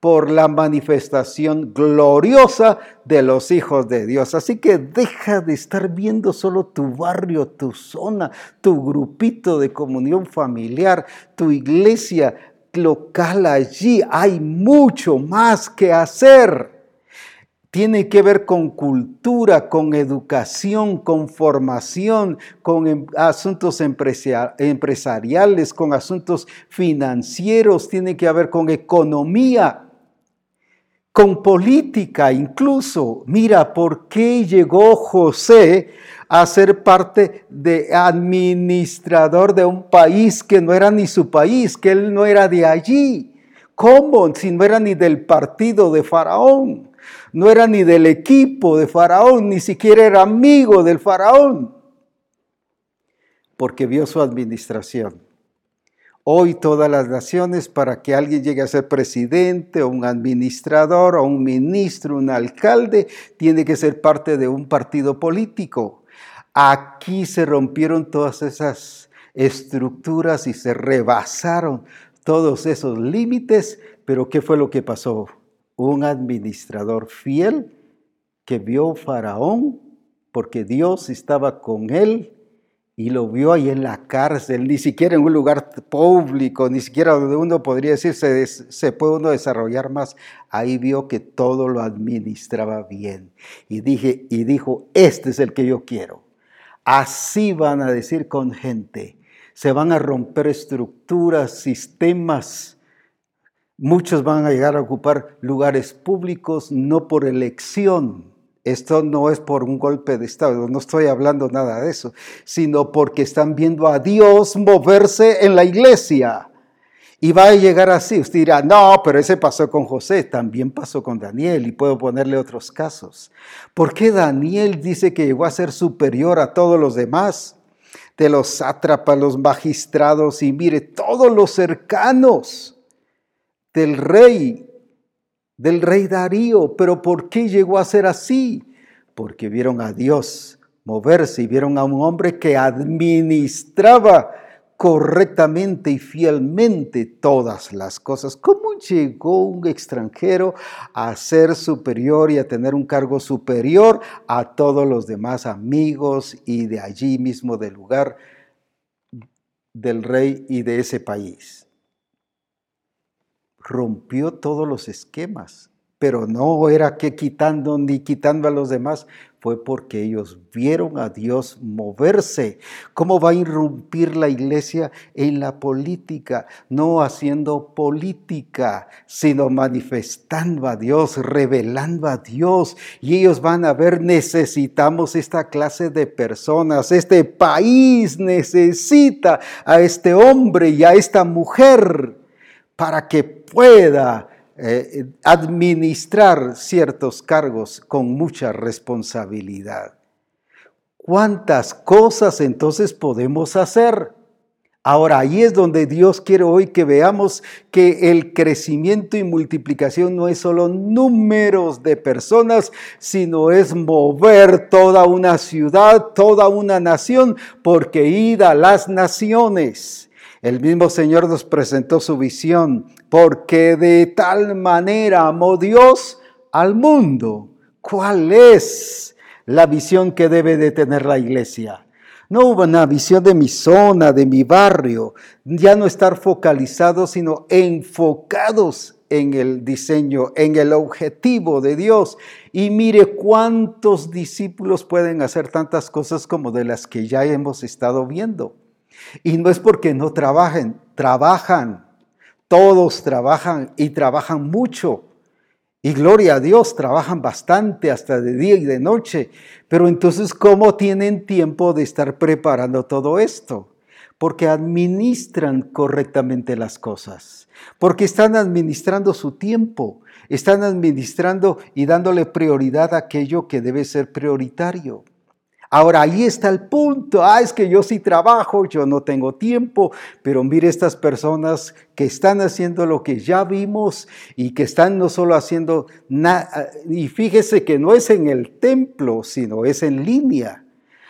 por la manifestación gloriosa de los hijos de Dios. Así que deja de estar viendo solo tu barrio, tu zona, tu grupito de comunión familiar, tu iglesia local allí. Hay mucho más que hacer tiene que ver con cultura, con educación, con formación, con em, asuntos empresariales, con asuntos financieros, tiene que ver con economía con política incluso. Mira, ¿por qué llegó José a ser parte de administrador de un país que no era ni su país, que él no era de allí? ¿Cómo? Si no era ni del partido de Faraón, no era ni del equipo de Faraón, ni siquiera era amigo del Faraón, porque vio su administración hoy todas las naciones para que alguien llegue a ser presidente o un administrador o un ministro, un alcalde, tiene que ser parte de un partido político. Aquí se rompieron todas esas estructuras y se rebasaron todos esos límites, pero ¿qué fue lo que pasó? Un administrador fiel que vio Faraón porque Dios estaba con él y lo vio ahí en la cárcel, ni siquiera en un lugar público, ni siquiera donde uno podría decir se, se, puede uno desarrollar más. Ahí vio que todo lo administraba bien. Y, dije, y dijo, este es el que yo quiero. Así van a decir con gente. Se van a romper estructuras, sistemas. Muchos van a llegar a ocupar lugares públicos no por elección, esto no es por un golpe de Estado, no estoy hablando nada de eso, sino porque están viendo a Dios moverse en la iglesia. Y va a llegar así. Usted dirá, no, pero ese pasó con José, también pasó con Daniel y puedo ponerle otros casos. ¿Por qué Daniel dice que llegó a ser superior a todos los demás? De los sátrapas, los magistrados y mire, todos los cercanos del rey del rey Darío. Pero ¿por qué llegó a ser así? Porque vieron a Dios moverse y vieron a un hombre que administraba correctamente y fielmente todas las cosas. ¿Cómo llegó un extranjero a ser superior y a tener un cargo superior a todos los demás amigos y de allí mismo del lugar del rey y de ese país? Rompió todos los esquemas, pero no era que quitando ni quitando a los demás, fue porque ellos vieron a Dios moverse. ¿Cómo va a irrumpir la iglesia en la política? No haciendo política, sino manifestando a Dios, revelando a Dios. Y ellos van a ver, necesitamos esta clase de personas. Este país necesita a este hombre y a esta mujer para que pueda eh, administrar ciertos cargos con mucha responsabilidad. ¿Cuántas cosas entonces podemos hacer? Ahora, ahí es donde Dios quiere hoy que veamos que el crecimiento y multiplicación no es solo números de personas, sino es mover toda una ciudad, toda una nación, porque id a las naciones. El mismo Señor nos presentó su visión, porque de tal manera amó Dios al mundo. ¿Cuál es la visión que debe de tener la iglesia? No hubo una visión de mi zona, de mi barrio, ya no estar focalizados, sino enfocados en el diseño, en el objetivo de Dios. Y mire cuántos discípulos pueden hacer tantas cosas como de las que ya hemos estado viendo. Y no es porque no trabajen, trabajan, todos trabajan y trabajan mucho. Y gloria a Dios, trabajan bastante hasta de día y de noche. Pero entonces, ¿cómo tienen tiempo de estar preparando todo esto? Porque administran correctamente las cosas. Porque están administrando su tiempo. Están administrando y dándole prioridad a aquello que debe ser prioritario. Ahora ahí está el punto. Ah, es que yo sí trabajo, yo no tengo tiempo, pero mire estas personas que están haciendo lo que ya vimos y que están no solo haciendo nada, y fíjese que no es en el templo, sino es en línea.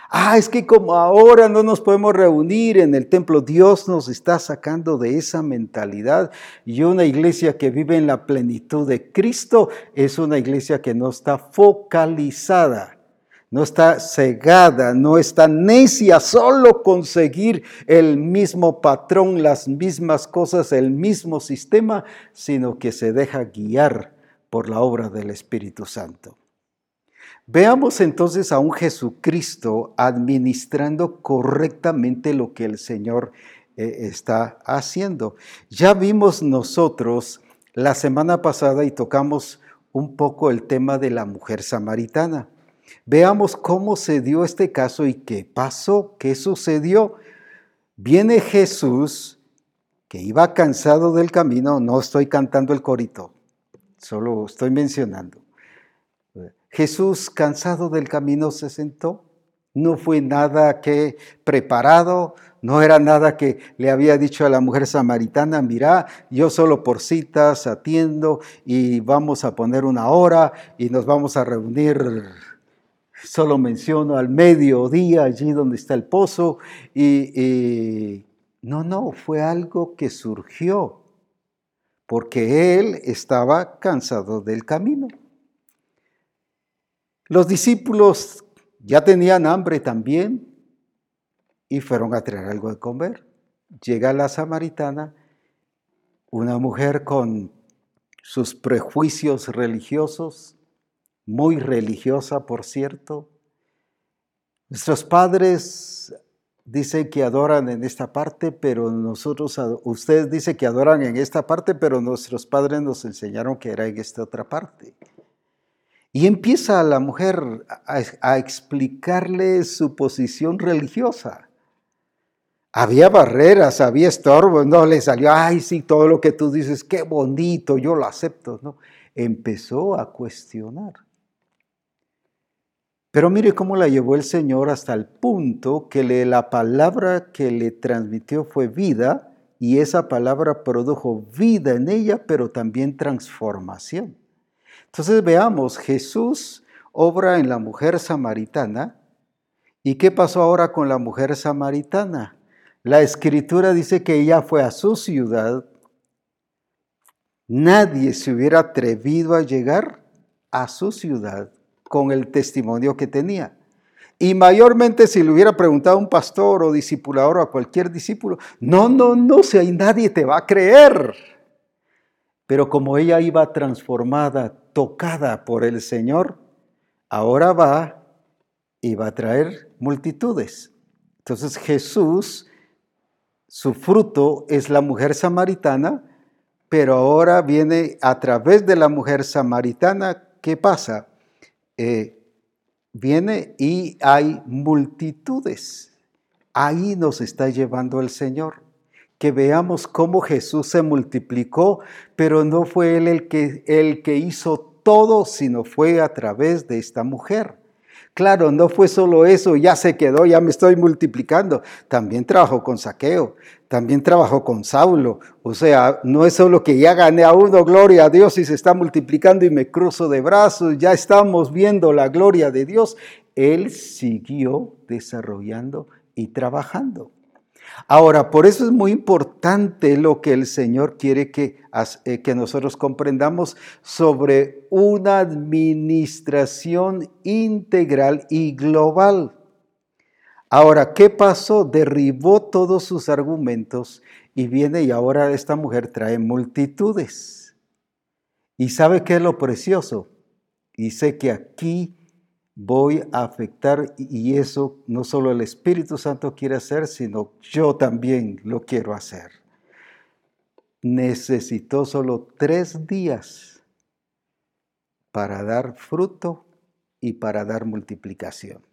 Ah, es que como ahora no nos podemos reunir en el templo, Dios nos está sacando de esa mentalidad. Y una iglesia que vive en la plenitud de Cristo es una iglesia que no está focalizada no está cegada, no está necia, solo conseguir el mismo patrón, las mismas cosas, el mismo sistema, sino que se deja guiar por la obra del Espíritu Santo. Veamos entonces a un Jesucristo administrando correctamente lo que el Señor eh, está haciendo. Ya vimos nosotros la semana pasada y tocamos un poco el tema de la mujer samaritana. Veamos cómo se dio este caso y qué pasó, qué sucedió. Viene Jesús, que iba cansado del camino, no estoy cantando el corito, solo estoy mencionando. Jesús, cansado del camino, se sentó. No fue nada que preparado, no era nada que le había dicho a la mujer samaritana, mira, yo solo por citas atiendo y vamos a poner una hora y nos vamos a reunir Solo menciono al mediodía, allí donde está el pozo, y, no, no, fue algo que surgió, porque él estaba cansado del camino. Los discípulos ya tenían hambre también y fueron a traer algo de comer. Llega la samaritana, una mujer con sus prejuicios religiosos, muy religiosa, por cierto. Nuestros padres dicen que adoran en esta parte, pero nosotros, ustedes dicen que adoran en esta parte, pero nuestros padres nos enseñaron que era en esta otra parte. Y empieza la mujer a, explicarle su posición religiosa. Había barreras, había estorbos, no le salió, ay, sí, todo lo que tú dices, qué bonito, yo lo acepto, ¿no? Empezó a cuestionar. Pero mire cómo la llevó el Señor hasta el punto que la palabra que le transmitió fue vida y esa palabra produjo vida en ella, pero también transformación. Entonces veamos, Jesús obra en la mujer samaritana. ¿Y qué pasó ahora con la mujer samaritana? La escritura dice que ella fue a su ciudad. Nadie se hubiera atrevido a llegar a su ciudad con el testimonio que tenía. Y mayormente si le hubiera preguntado a un pastor o discipulador o a cualquier discípulo, no, no, no, si hay nadie te va a creer. Pero como ella iba transformada, tocada por el Señor, ahora va y va a traer multitudes. Entonces Jesús, su fruto es la mujer samaritana, pero ahora viene a través de la mujer samaritana, ¿qué pasa? Eh, viene y hay multitudes. Ahí nos está llevando el Señor. Que veamos cómo Jesús se multiplicó, pero no fue Él el que, el que hizo todo, sino fue a través de esta mujer. Claro, no fue solo eso, ya se quedó, ya me estoy multiplicando. También trabajó con saqueo, también trabajó con Saulo. O sea, no es solo que ya gané a uno, gloria a Dios, y se está multiplicando y me cruzo de brazos, ya estamos viendo la gloria de Dios. Él siguió desarrollando y trabajando. Ahora, por eso es muy importante lo que el Señor quiere que, eh, que nosotros comprendamos sobre una administración integral y global. Ahora, ¿qué pasó? Derribó todos sus argumentos y viene y ahora esta mujer trae multitudes. ¿Y sabe qué es lo precioso? Sé que aquí voy a afectar y eso no solo el Espíritu Santo quiere hacer, sino yo también lo quiero hacer. Necesitó solo tres días para dar fruto y para dar multiplicación.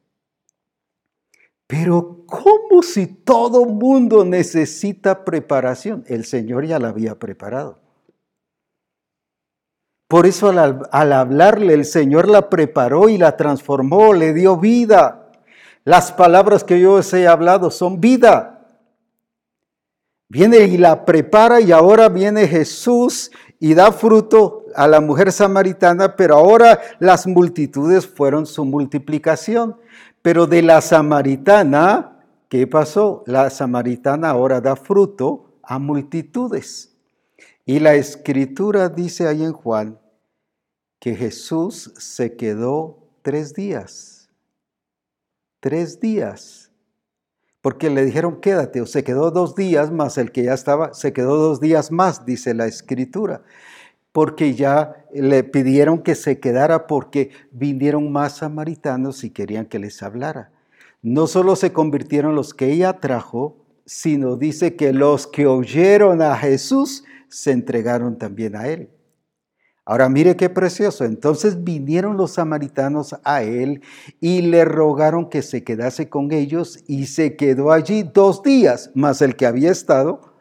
Pero ¿cómo si todo mundo necesita preparación? El Señor ya la había preparado. Por eso al, hablarle el Señor la preparó y la transformó, le dio vida. Las palabras que yo os he hablado son vida. Viene y la prepara y ahora viene Jesús y da fruto a la mujer samaritana, pero ahora las multitudes fueron su multiplicación. Pero de la samaritana, ¿qué pasó? La samaritana ahora da fruto a multitudes. Y la escritura dice ahí en Juan que Jesús se quedó tres días. Tres días. Porque le dijeron, quédate, o se quedó dos días más el que ya estaba, se quedó dos días más, dice la escritura. Porque ya le pidieron que se quedara porque vinieron más samaritanos y querían que les hablara. No solo se convirtieron los que ella trajo, sino dice que los que oyeron a Jesús se entregaron también a él. Ahora mire qué precioso. Entonces vinieron los samaritanos a él y le rogaron que se quedase con ellos y se quedó allí dos días, más el que había estado.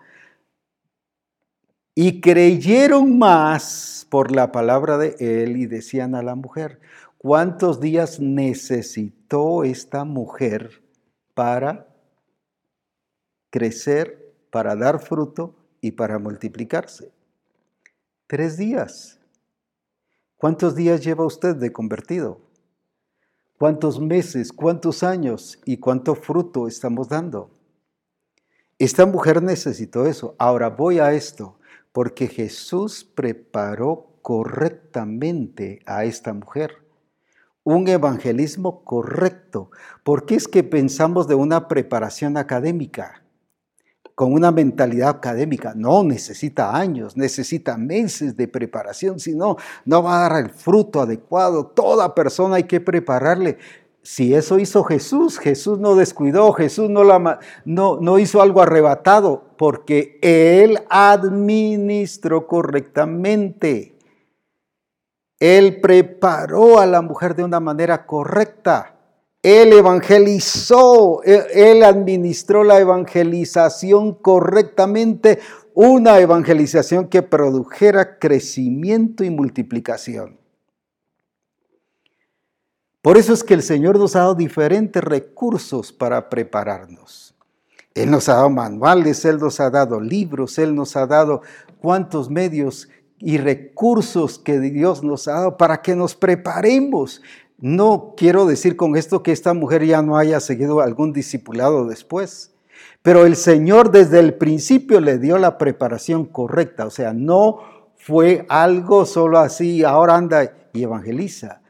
Y creyeron más por la palabra de él y decían a la mujer, ¿cuántos días necesitó esta mujer para crecer, para dar fruto y para multiplicarse? Tres días. ¿Cuántos días lleva usted de convertido? ¿Cuántos meses, cuántos años y cuánto fruto estamos dando? Esta mujer necesitó eso. Ahora voy a esto, porque Jesús preparó correctamente a esta mujer. Un evangelismo correcto. ¿Por qué es que pensamos de una preparación académica? Con una mentalidad académica. No, necesita años, necesita meses de preparación, si no, no va a dar el fruto adecuado. Toda persona hay que prepararle. Si eso hizo Jesús, Jesús no descuidó, Jesús no, no, no hizo algo arrebatado, porque Él administró correctamente. Él preparó a la mujer de una manera correcta. Él evangelizó, él administró la evangelización correctamente, una evangelización que produjera crecimiento y multiplicación. Por eso es que el Señor nos ha dado diferentes recursos para prepararnos. Él nos ha dado manuales, Él nos ha dado libros, Él nos ha dado cuantos medios y recursos que Dios nos ha dado para que nos preparemos no quiero decir con esto que esta mujer ya no haya seguido algún discipulado después, pero el Señor desde el principio le dio la preparación correcta, o sea, no fue algo solo así, ahora anda y evangeliza,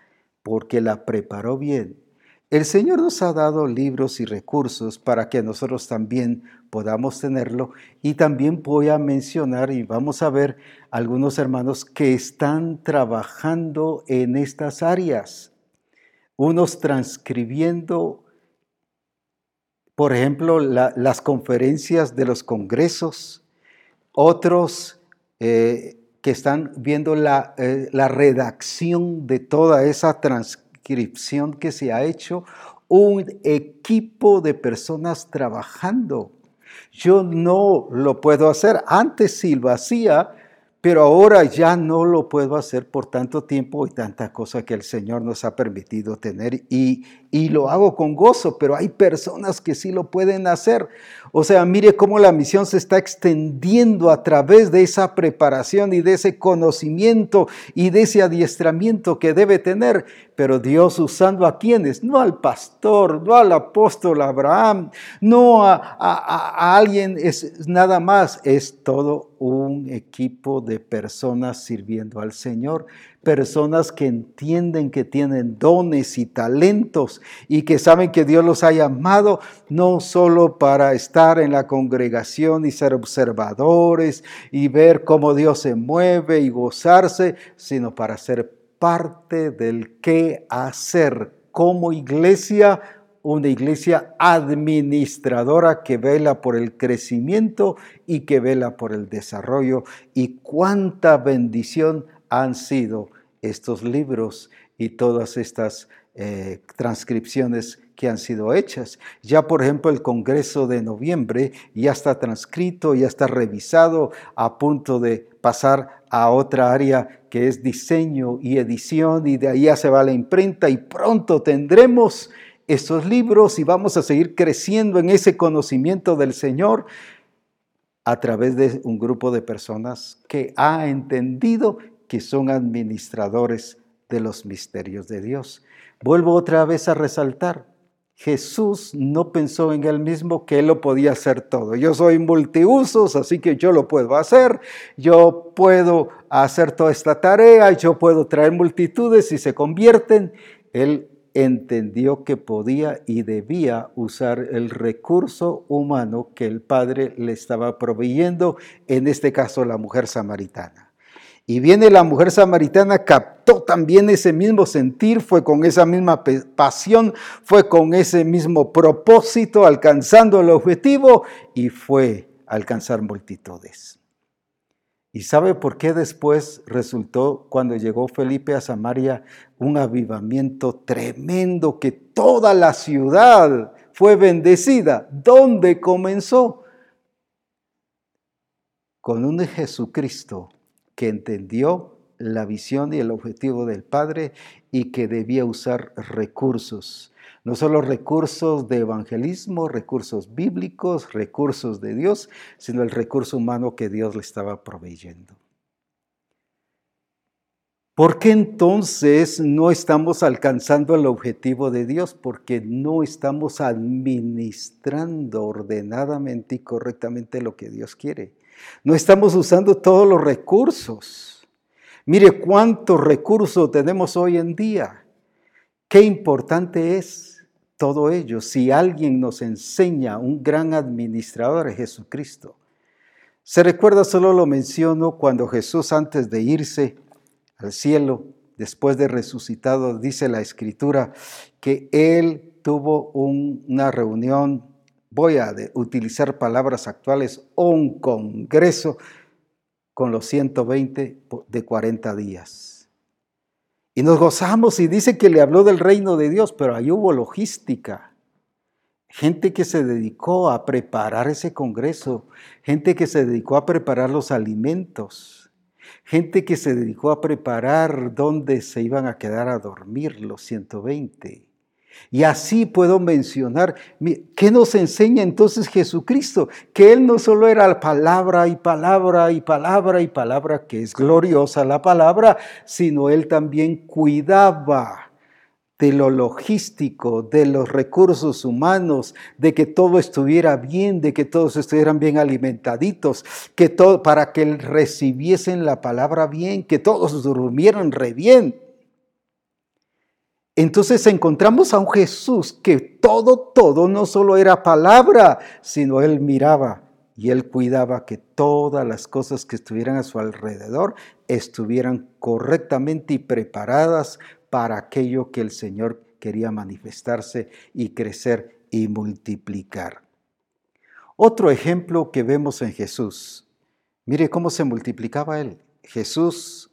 porque la preparó bien. El Señor nos ha dado libros y recursos para que nosotros también podamos tenerlo y también voy a mencionar y vamos a ver algunos hermanos que están trabajando en estas áreas unos transcribiendo, por ejemplo, las conferencias de los congresos, otros eh, que están viendo la, eh, la redacción de toda esa transcripción que se ha hecho, un equipo de personas trabajando. Yo no lo puedo hacer. Antes sí lo hacía, pero ahora ya no lo puedo hacer por tanto tiempo y tanta cosa que el Señor nos ha permitido tener y, y lo hago con gozo, pero hay personas que sí lo pueden hacer. O sea, mire cómo la misión se está extendiendo a través de esa preparación y de ese conocimiento y de ese adiestramiento que debe tener, pero Dios usando a quienes, no al pastor, no al apóstol Abraham, no a, a alguien, es nada más, es todo un equipo de personas sirviendo al Señor, personas que entienden que tienen dones y talentos y que saben que Dios los ha llamado no solo para estar en la congregación y ser observadores y ver cómo Dios se mueve y gozarse, sino para ser parte del qué hacer como iglesia una iglesia administradora que vela por el crecimiento y que vela por el desarrollo. Y cuánta bendición han sido estos libros y todas estas eh, transcripciones que han sido hechas. Ya, por ejemplo, el Congreso de noviembre ya está transcrito, ya está revisado, a punto de pasar a otra área que es diseño y edición, y de ahí ya se va la imprenta y pronto tendremos estos libros y vamos a seguir creciendo en ese conocimiento del Señor a través de un grupo de personas que ha entendido que son administradores de los misterios de Dios. Vuelvo otra vez a resaltar, Jesús no pensó en él mismo que él lo podía hacer todo. Yo soy multiusos, así que yo lo puedo hacer, yo puedo hacer toda esta tarea, yo puedo traer multitudes y se convierten. Él entendió que podía y debía usar el recurso humano que el Padre le estaba proveyendo, en este caso la mujer samaritana. Y viene la mujer samaritana, captó también ese mismo sentir, fue con esa misma pasión, fue con ese mismo propósito, alcanzando el objetivo y fue alcanzar multitudes. ¿Y sabe por qué después resultó, cuando llegó Felipe a Samaria, un avivamiento tremendo que toda la ciudad fue bendecida? ¿Dónde comenzó? Con un Jesucristo que entendió la visión y el objetivo del Padre y que debía usar recursos no solo recursos de evangelismo, recursos bíblicos, recursos de Dios, sino el recurso humano que Dios le estaba proveyendo. ¿Por qué entonces no estamos alcanzando el objetivo de Dios? Porque no estamos administrando ordenadamente y correctamente lo que Dios quiere. No estamos usando todos los recursos. Mire cuántos recursos tenemos hoy en día. Qué importante es todo ello, si alguien nos enseña, un gran administrador es Jesucristo. Se recuerda, solo lo menciono, cuando Jesús antes de irse al cielo, después de resucitado, dice la escritura, que él tuvo una reunión, voy a utilizar palabras actuales, un congreso con los 120 de 40 días. Y nos gozamos y dice que le habló del reino de Dios, pero ahí hubo logística. Gente que se dedicó a preparar ese congreso, gente que se dedicó a preparar los alimentos, gente que se dedicó a preparar dónde se iban a quedar a dormir los 120 y así puedo mencionar, ¿qué nos enseña entonces Jesucristo? Que Él no solo era palabra y palabra y palabra y palabra, que es gloriosa la palabra, sino Él también cuidaba de lo logístico, de los recursos humanos, de que todo estuviera bien, de que todos estuvieran bien alimentaditos, que todo, para que recibiesen la palabra bien, que todos durmieran re bien. Entonces encontramos a un Jesús que todo, todo no solo era palabra, sino él miraba y él cuidaba que todas las cosas que estuvieran a su alrededor estuvieran correctamente y preparadas para aquello que el Señor quería manifestarse y crecer y multiplicar. Otro ejemplo que vemos en Jesús. Mire cómo se multiplicaba él. Jesús,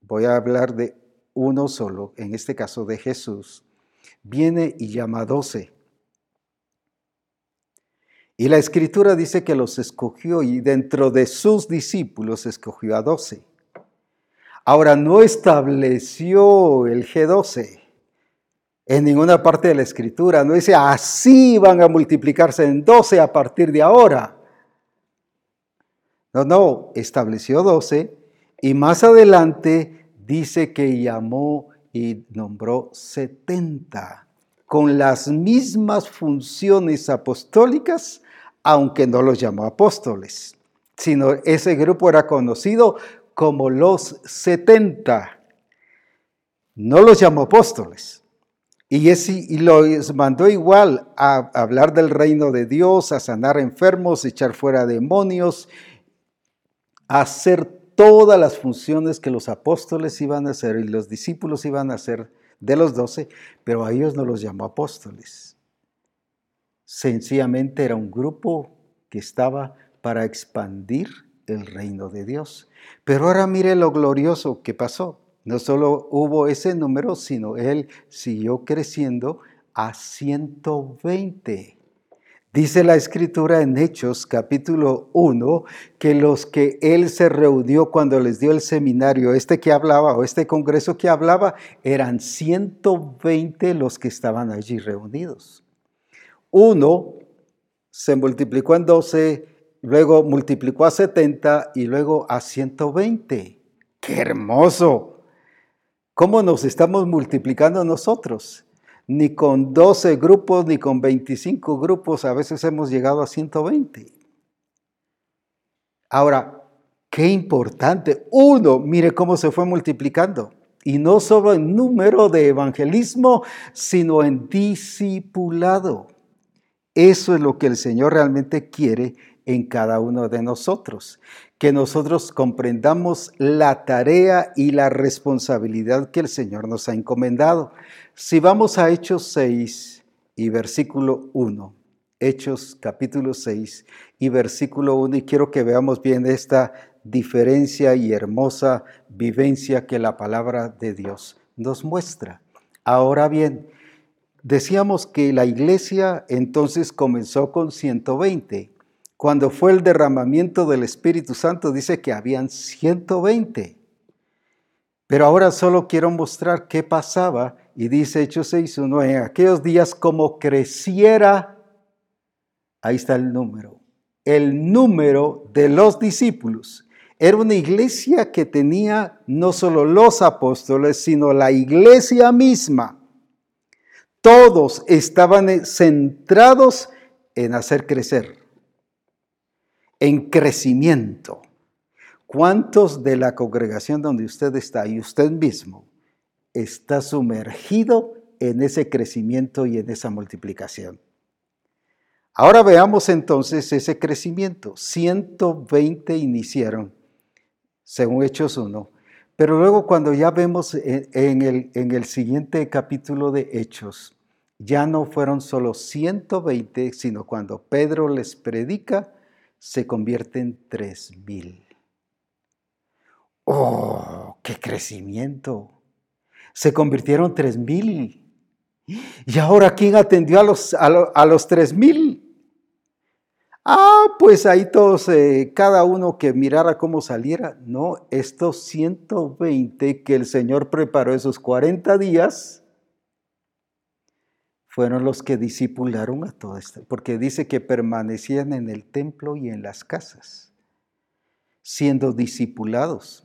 voy a hablar de uno solo, en este caso de Jesús, viene y llama a doce. Y la escritura dice que los escogió y dentro de sus discípulos escogió a doce. Ahora, no estableció el G12 en ninguna parte de la escritura. No dice, así van a multiplicarse en doce a partir de ahora. No, no, estableció doce y más adelante dice que llamó y nombró setenta con las mismas funciones apostólicas aunque no los llamó apóstoles, sino ese grupo era conocido como los 70. No los llamó apóstoles. Y, y los mandó igual a hablar del reino de Dios, a sanar enfermos, echar fuera demonios, a hacer todas las funciones que los apóstoles iban a hacer y los discípulos iban a hacer de los doce, pero a ellos no los llamó apóstoles Sencillamente era un grupo que estaba para expandir el reino de Dios. Pero ahora mire lo glorioso que pasó. No solo hubo ese número, sino él siguió creciendo a 120. Dice la escritura en Hechos capítulo 1 que los que él se reunió cuando les dio el seminario, este que hablaba o este congreso que hablaba, eran 120 los que estaban allí reunidos. Uno se multiplicó en 12, luego multiplicó a 70 y luego a 120. ¡Qué hermoso! ¿Cómo nos estamos multiplicando nosotros? Ni con 12 grupos, ni con 25 grupos, a veces hemos llegado a 120. Ahora, qué importante. Uno, mire cómo se fue multiplicando. Y no solo en número de evangelismo, sino en discipulado. Eso es lo que el Señor realmente quiere en cada uno de nosotros, que nosotros comprendamos la tarea y la responsabilidad que el Señor nos ha encomendado. Si vamos a Hechos 6 y versículo 1, Hechos capítulo 6 y versículo 1, y quiero que veamos bien esta diferencia y hermosa vivencia que la palabra de Dios nos muestra. Ahora bien, Decíamos que la iglesia entonces comenzó con 120. Cuando fue el derramamiento del Espíritu Santo dice que habían 120. Pero ahora solo quiero mostrar qué pasaba y dice Hechos 6.1, en aquellos días como creciera, ahí está el número, el número de los discípulos. Era una iglesia que tenía no solo los apóstoles, sino la iglesia misma todos estaban centrados en hacer crecer, en crecimiento. ¿Cuántos de la congregación donde usted está y usted mismo está sumergido en ese crecimiento y en esa multiplicación? Ahora veamos entonces ese crecimiento. 120 iniciaron, según Hechos 1, pero luego cuando ya vemos en, el, en el siguiente capítulo de Hechos, ya no fueron solo 120, sino cuando Pedro les predica, se convierten 3000. ¡Oh, qué crecimiento! Se convirtieron 3000. ¿Y ahora quién atendió a los, a, los 3000? Ah, pues ahí todos, eh, cada uno que mirara cómo saliera. No, estos 120 que el Señor preparó esos 40 días, fueron los que disipularon a todo esto, porque dice que permanecían en el templo y en las casas, siendo discipulados.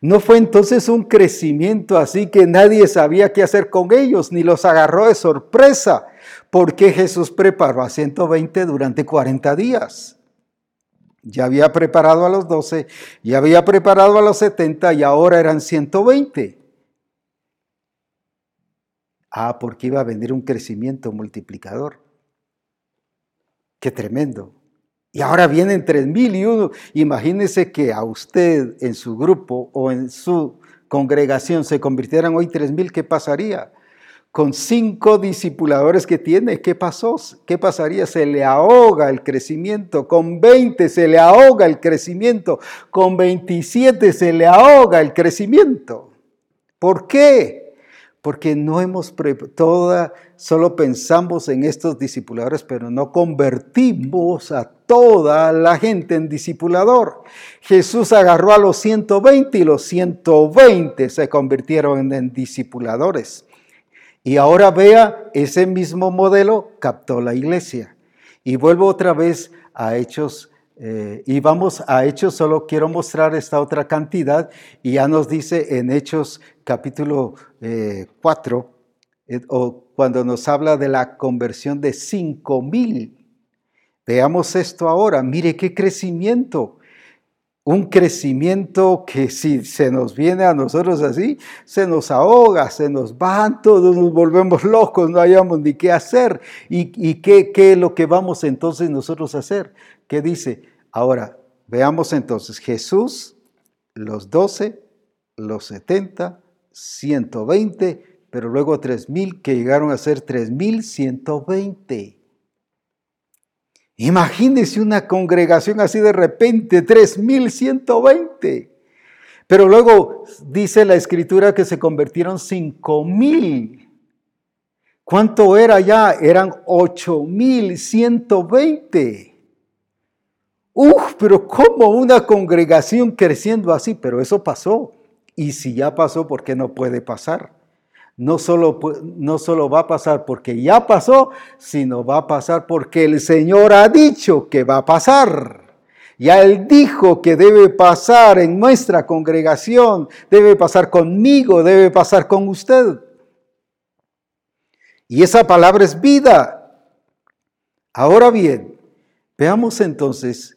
No fue entonces un crecimiento así que nadie sabía qué hacer con ellos, ni los agarró de sorpresa, porque Jesús preparó a 120 durante 40 días. Ya había preparado a los 12, ya había preparado a los 70 y ahora eran 120. Ah, porque iba a venir un crecimiento multiplicador. Qué tremendo. Y ahora vienen tres mil y uno. Imagínese que a usted en su grupo o en su congregación se convirtieran hoy tres mil, ¿qué pasaría? Con cinco discipuladores que tiene, ¿qué pasó? ¿Qué pasaría? Se le ahoga el crecimiento. Con 20 se le ahoga el crecimiento. Con 27 se le ahoga el crecimiento. ¿Por qué? Porque no hemos toda, solo pensamos en estos discipuladores, pero no convertimos a toda la gente en discipulador. Jesús agarró a los 120 y los 120 se convirtieron en discipuladores. Y ahora vea, ese mismo modelo captó la iglesia. Y vuelvo otra vez a Hechos, eh, y vamos a Hechos, solo quiero mostrar esta otra cantidad, y ya nos dice en Hechos capítulo eh, 4, eh, o cuando nos habla de la conversión de 5 mil. Veamos esto ahora, mire qué crecimiento un crecimiento que si se nos viene a nosotros así, se nos ahoga, se nos van todos, nos volvemos locos, no hayamos ni qué hacer. ¿Y, y qué, qué es lo que vamos entonces nosotros a hacer? ¿Qué dice? Ahora, veamos entonces, Jesús, los 12, los 70, 120, pero luego 3000 que llegaron a ser 3120. Imagínense una congregación así de repente, 3120. Pero luego dice la escritura que se convirtieron 5000. ¿Cuánto era ya? Eran 8120. Uf, pero ¿cómo una congregación creciendo así? Pero eso pasó. Y si ya pasó, ¿por qué no puede pasar? no solo, no solo va a pasar porque ya pasó, sino va a pasar porque el Señor ha dicho que va a pasar. Ya Él dijo que debe pasar en nuestra congregación, debe pasar conmigo, debe pasar con usted. Y esa palabra es vida. Ahora bien, veamos entonces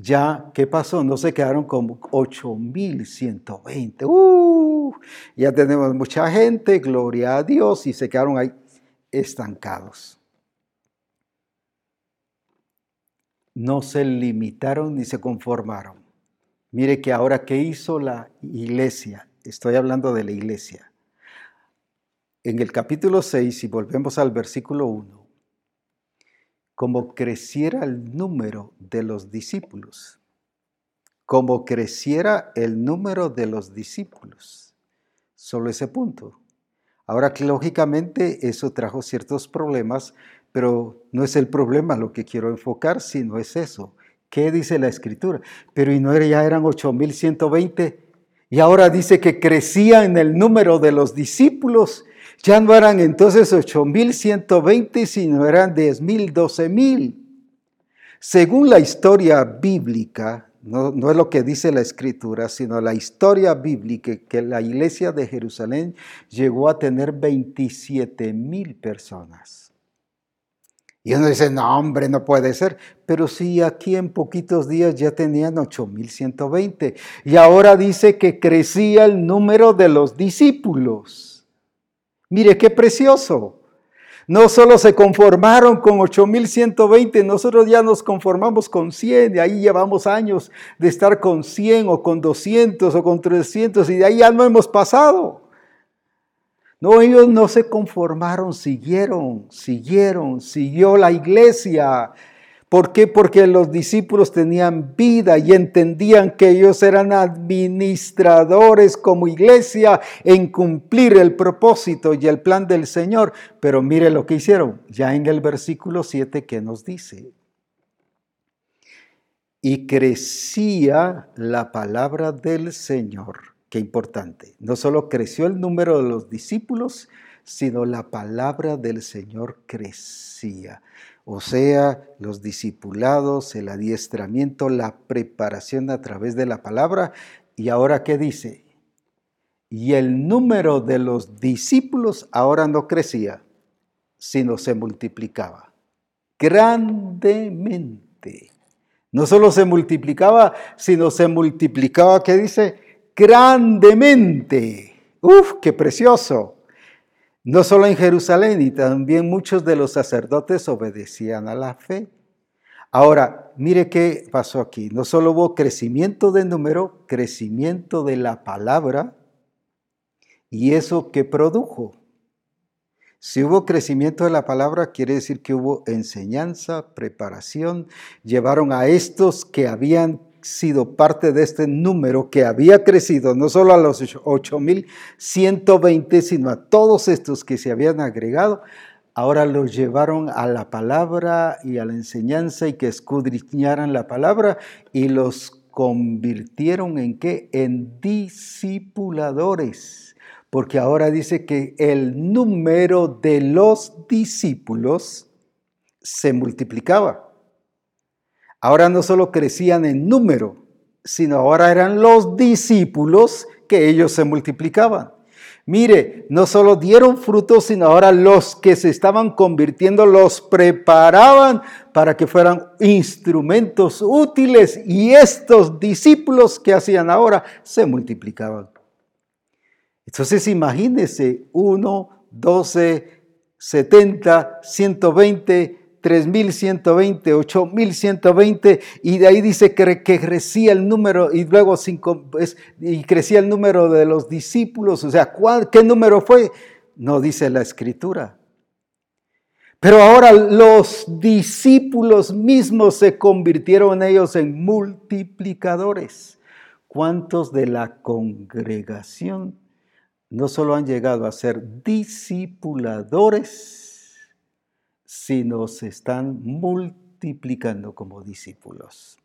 ya, ¿qué pasó? No se quedaron como 8120. Uh, ya tenemos mucha gente, gloria a Dios, y se quedaron ahí estancados. No se limitaron ni se conformaron. Mire que ahora, ¿qué hizo la iglesia? Estoy hablando de la iglesia. En el capítulo 6, si volvemos al versículo 1, como creciera el número de los discípulos, como creciera el número de los discípulos. Solo ese punto. Ahora, que lógicamente eso trajo ciertos problemas, pero no es el problema lo que quiero enfocar, sino es eso. ¿Qué dice la escritura? Pero y no ya eran 8120 y ahora dice que crecía en el número de los discípulos ya no eran entonces 8.120, sino eran 10.000, 12.000. Según la historia bíblica, no, es lo que dice la escritura, sino la historia bíblica, que la iglesia de Jerusalén llegó a tener 27.000 personas. Y uno dice, no, hombre, no puede ser. Pero sí, aquí en poquitos días ya tenían 8.120. Y ahora dice que crecía el número de los discípulos. Mire qué precioso. No solo se conformaron con 8120, nosotros ya nos conformamos con 100 y ahí llevamos años de estar con 100 o con 200 o con 300 y de ahí ya no hemos pasado. No, ellos no se conformaron, siguieron, siguieron, siguió la iglesia. ¿Por qué? Porque los discípulos tenían vida y entendían que ellos eran administradores como iglesia en cumplir el propósito y el plan del Señor. Pero mire lo que hicieron, ya en el versículo 7 que nos dice. Y crecía la palabra del Señor. Qué importante. No solo creció el número de los discípulos, sino la palabra del Señor crecía o sea, los discipulados, el adiestramiento, la preparación a través de la palabra. Y ahora, ¿qué dice? Y el número de los discípulos ahora no crecía, sino se multiplicaba grandemente. No solo se multiplicaba, sino se multiplicaba, ¿qué dice? Grandemente. ¡Uf, qué precioso! No solo en Jerusalén, y también muchos de los sacerdotes obedecían a la fe. Ahora, mire qué pasó aquí. No solo hubo crecimiento de número, crecimiento de la palabra, y eso que produjo. Si hubo crecimiento de la palabra, quiere decir que hubo enseñanza, preparación, llevaron a estos que habían sido parte de este número que había crecido, no solo a los 8.120, sino a todos estos que se habían agregado, ahora los llevaron a la palabra y a la enseñanza y que escudriñaran la palabra y los convirtieron en qué? En discipuladores. Porque ahora dice que el número de los discípulos se multiplicaba. Ahora no solo crecían en número, sino ahora eran los discípulos que ellos se multiplicaban. Mire, no solo dieron frutos, sino ahora los que se estaban convirtiendo los preparaban para que fueran instrumentos útiles y estos discípulos que hacían ahora se multiplicaban. Entonces imagínese 1, 12, 70, 120, 3.120, 8.120, y de ahí dice que, crecía el número, y luego cinco, pues, y crecía el número de los discípulos, o sea, ¿cuál, ¿qué número fue? No dice la escritura. Pero ahora los discípulos mismos se convirtieron ellos en multiplicadores. ¿Cuántos de la congregación no solo han llegado a ser discipuladores, sino se están multiplicando como discípulos.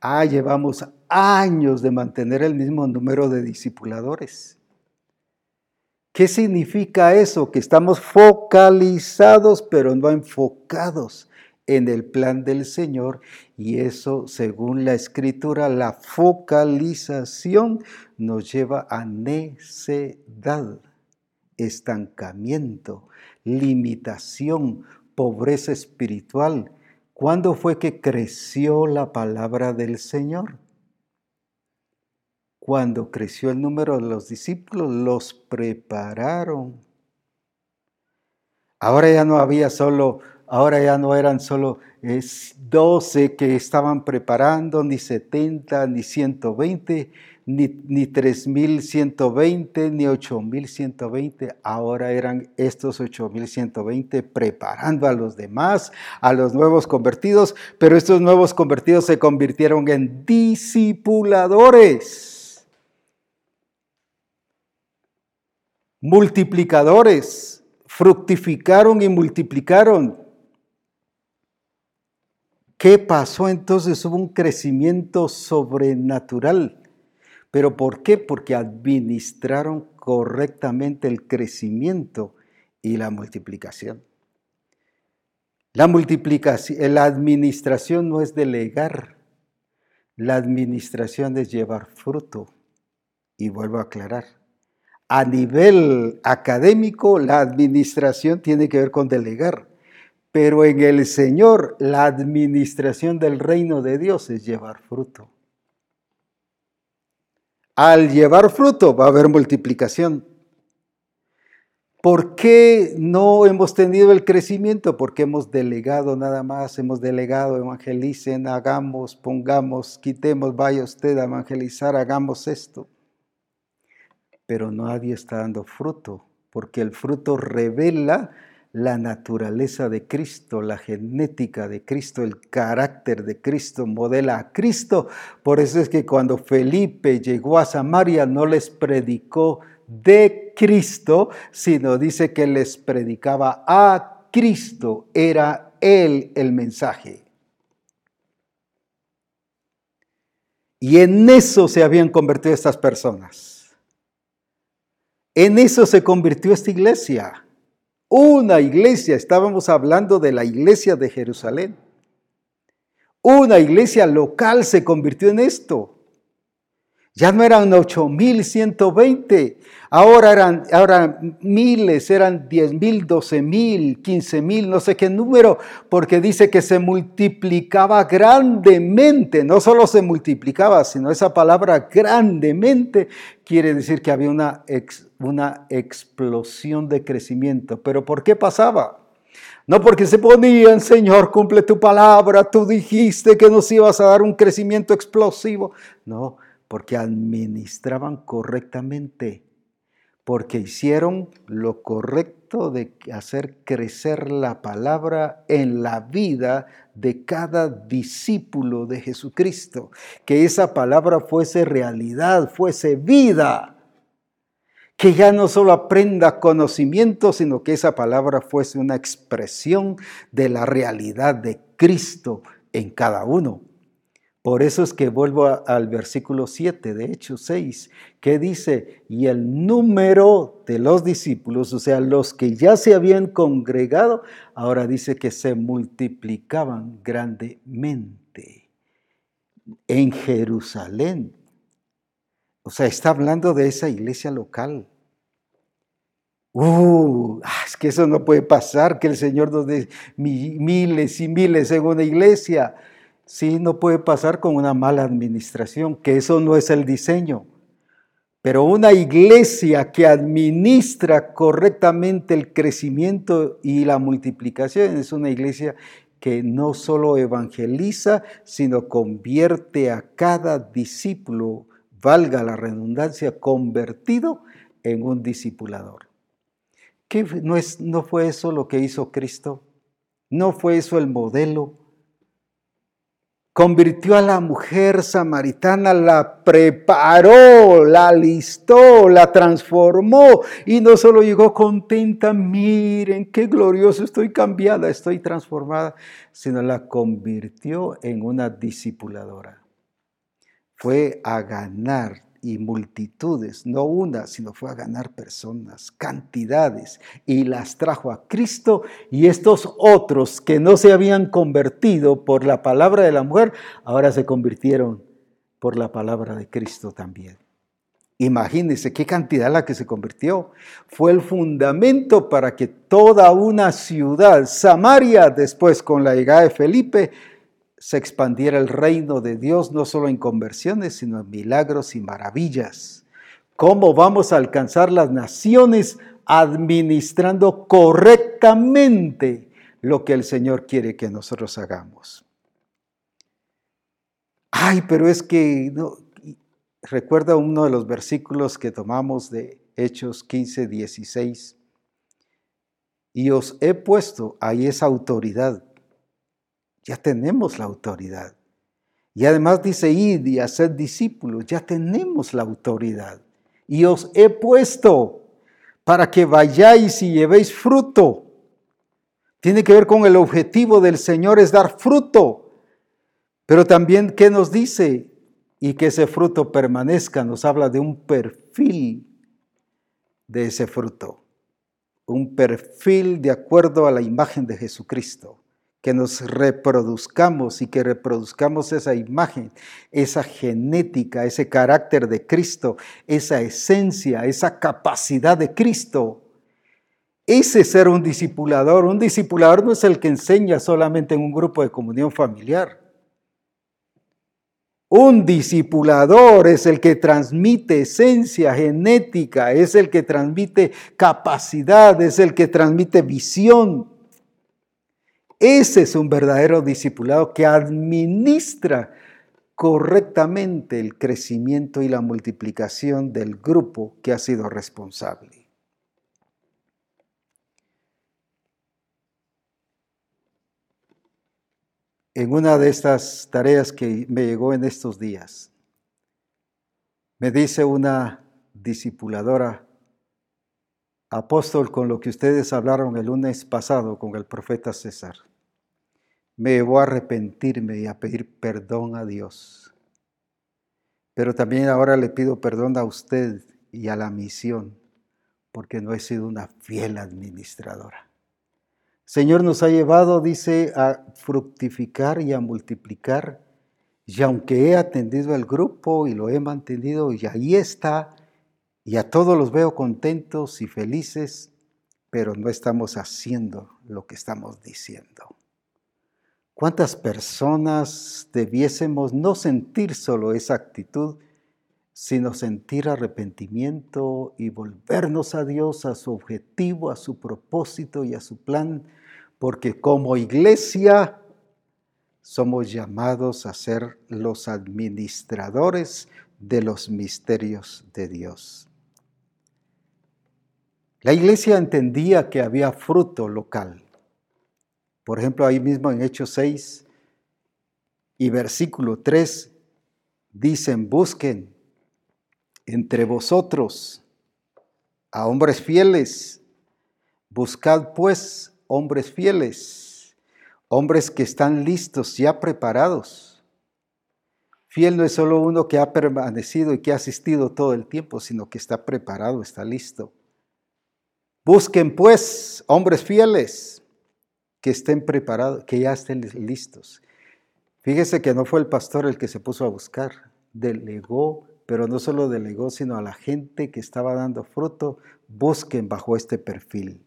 Ah, llevamos años de mantener el mismo número de discipuladores. ¿Qué significa eso? Que estamos focalizados, pero no enfocados en el plan del Señor. Y eso, según la escritura, la focalización nos lleva a necedad, estancamiento, limitación, pobreza espiritual. ¿Cuándo fue que creció la palabra del Señor? Cuando creció el número de los discípulos, los prepararon. Ahora ya no había solo, ahora ya no eran solo 12 que estaban preparando, ni 70, ni 120, ni, ni 3.120, ni 8.120. Ahora eran estos 8.120 preparando a los demás, a los nuevos convertidos, pero estos nuevos convertidos se convirtieron en discipuladores, multiplicadores, fructificaron y multiplicaron. ¿Qué pasó entonces? Hubo un crecimiento sobrenatural. ¿Pero por qué? Porque administraron correctamente el crecimiento y la multiplicación. La multiplicación, la administración no es delegar, la administración es llevar fruto. Y vuelvo a aclarar, a nivel académico la administración tiene que ver con delegar, pero en el Señor la administración del reino de Dios es llevar fruto. Al llevar fruto va a haber multiplicación. ¿Por qué no hemos tenido el crecimiento? Porque hemos delegado nada más, hemos delegado, evangelicen, hagamos, pongamos, quitemos, vaya usted a evangelizar, hagamos esto. Pero nadie está dando fruto, porque el fruto revela la naturaleza de Cristo, la genética de Cristo, el carácter de Cristo, modela a Cristo. Por eso es que cuando Felipe llegó a Samaria no les predicó de Cristo, sino dice que les predicaba a Cristo, era Él el mensaje. Y en eso se habían convertido estas personas. En eso se convirtió esta iglesia una iglesia, estábamos hablando de la iglesia de Jerusalén. Una iglesia local se convirtió en esto. Ya no eran 8.120, ahora eran ahora miles, eran 10.000, 12.000, 15.000, no sé qué número, porque dice que se multiplicaba grandemente, no solo se multiplicaba, sino esa palabra grandemente quiere decir que había una, una explosión de crecimiento. ¿Pero por qué pasaba? No porque se ponían, Señor, cumple tu palabra, tú dijiste que nos ibas a dar un crecimiento explosivo. No, porque administraban correctamente, porque hicieron lo correcto de hacer crecer la palabra en la vida de cada discípulo de Jesucristo, que esa palabra fuese realidad, fuese vida, que ya no solo aprenda conocimiento, sino que esa palabra fuese una expresión de la realidad de Cristo en cada uno. Por eso es que vuelvo al versículo 7 de Hechos 6, que dice, y el número de los discípulos, o sea, los que ya se habían congregado, ahora dice que se multiplicaban grandemente en Jerusalén. O sea, está hablando de esa iglesia local. Uh, ah, es que eso no puede pasar, que el Señor nos dé miles y miles en una iglesia. Sí, no puede pasar con una mala administración, que eso no es el diseño. Pero una iglesia que administra correctamente el crecimiento y la multiplicación es una iglesia que no solo evangeliza, sino convierte a cada discípulo, valga la redundancia, convertido en un discipulador. ¿Qué no, es, ¿No fue eso lo que hizo Cristo? ¿No fue eso el modelo? Convirtió a la mujer samaritana, la preparó, la alistó, la transformó y no solo llegó contenta, miren qué glorioso, estoy cambiada, estoy transformada, sino la convirtió en una discipuladora. Fue a ganar y multitudes, no una, sino fue a ganar personas, cantidades, y las trajo a Cristo y estos otros que no se habían convertido por la palabra de la mujer, ahora se convirtieron por la palabra de Cristo también. Imagínense qué cantidad la que se convirtió. Fue el fundamento para que toda una ciudad, Samaria, después con la llegada de Felipe, se expandiera el reino de Dios no solo en conversiones, sino en milagros y maravillas. ¿Cómo vamos a alcanzar las naciones administrando correctamente lo que el Señor quiere que nosotros hagamos? Ay, pero es que no, recuerda uno de los versículos que tomamos de Hechos 15, 16. Y os he puesto ahí esa autoridad ya tenemos la autoridad. Y además dice, id y hacer discípulos, ya tenemos la autoridad. Y os he puesto para que vayáis y llevéis fruto. Tiene que ver con el objetivo del Señor, es dar fruto. Pero también, ¿qué nos dice? Y que ese fruto permanezca, nos habla de un perfil de ese fruto. Un perfil de acuerdo a la imagen de Jesucristo que nos reproduzcamos y que reproduzcamos esa imagen, esa genética, ese carácter de Cristo, esa esencia, esa capacidad de Cristo. Ese ser un discipulador. Un discipulador no es el que enseña solamente en un grupo de comunión familiar. Un discipulador es el que transmite esencia genética, es el que transmite capacidad, es el que transmite visión. Ese es un verdadero discipulado que administra correctamente el crecimiento y la multiplicación del grupo que ha sido responsable. En una de estas tareas que me llegó en estos días, me dice una discipuladora apóstol con lo que ustedes hablaron el lunes pasado con el profeta César me llevó a arrepentirme y a pedir perdón a Dios. Pero también ahora le pido perdón a usted y a la misión, porque no he sido una fiel administradora. Señor nos ha llevado, dice, a fructificar y a multiplicar. Y aunque he atendido al grupo y lo he mantenido, y ahí está, y a todos los veo contentos y felices, pero no estamos haciendo lo que estamos diciendo. ¿Cuántas personas debiésemos no sentir solo esa actitud, sino sentir arrepentimiento y volvernos a Dios, a su objetivo, a su propósito y a su plan? Porque como iglesia somos llamados a ser los administradores de los misterios de Dios. La iglesia entendía que había fruto local. Por ejemplo, ahí mismo en Hechos 6 y versículo 3 dicen, busquen entre vosotros a hombres fieles, buscad pues hombres fieles, hombres que están listos, ya preparados. Fiel no es solo uno que ha permanecido y que ha asistido todo el tiempo, sino que está preparado, está listo. Busquen pues hombres fieles que estén preparados, que ya estén listos. Fíjese que no fue el pastor el que se puso a buscar, delegó, pero no solo delegó, sino a la gente que estaba dando fruto, busquen bajo este perfil.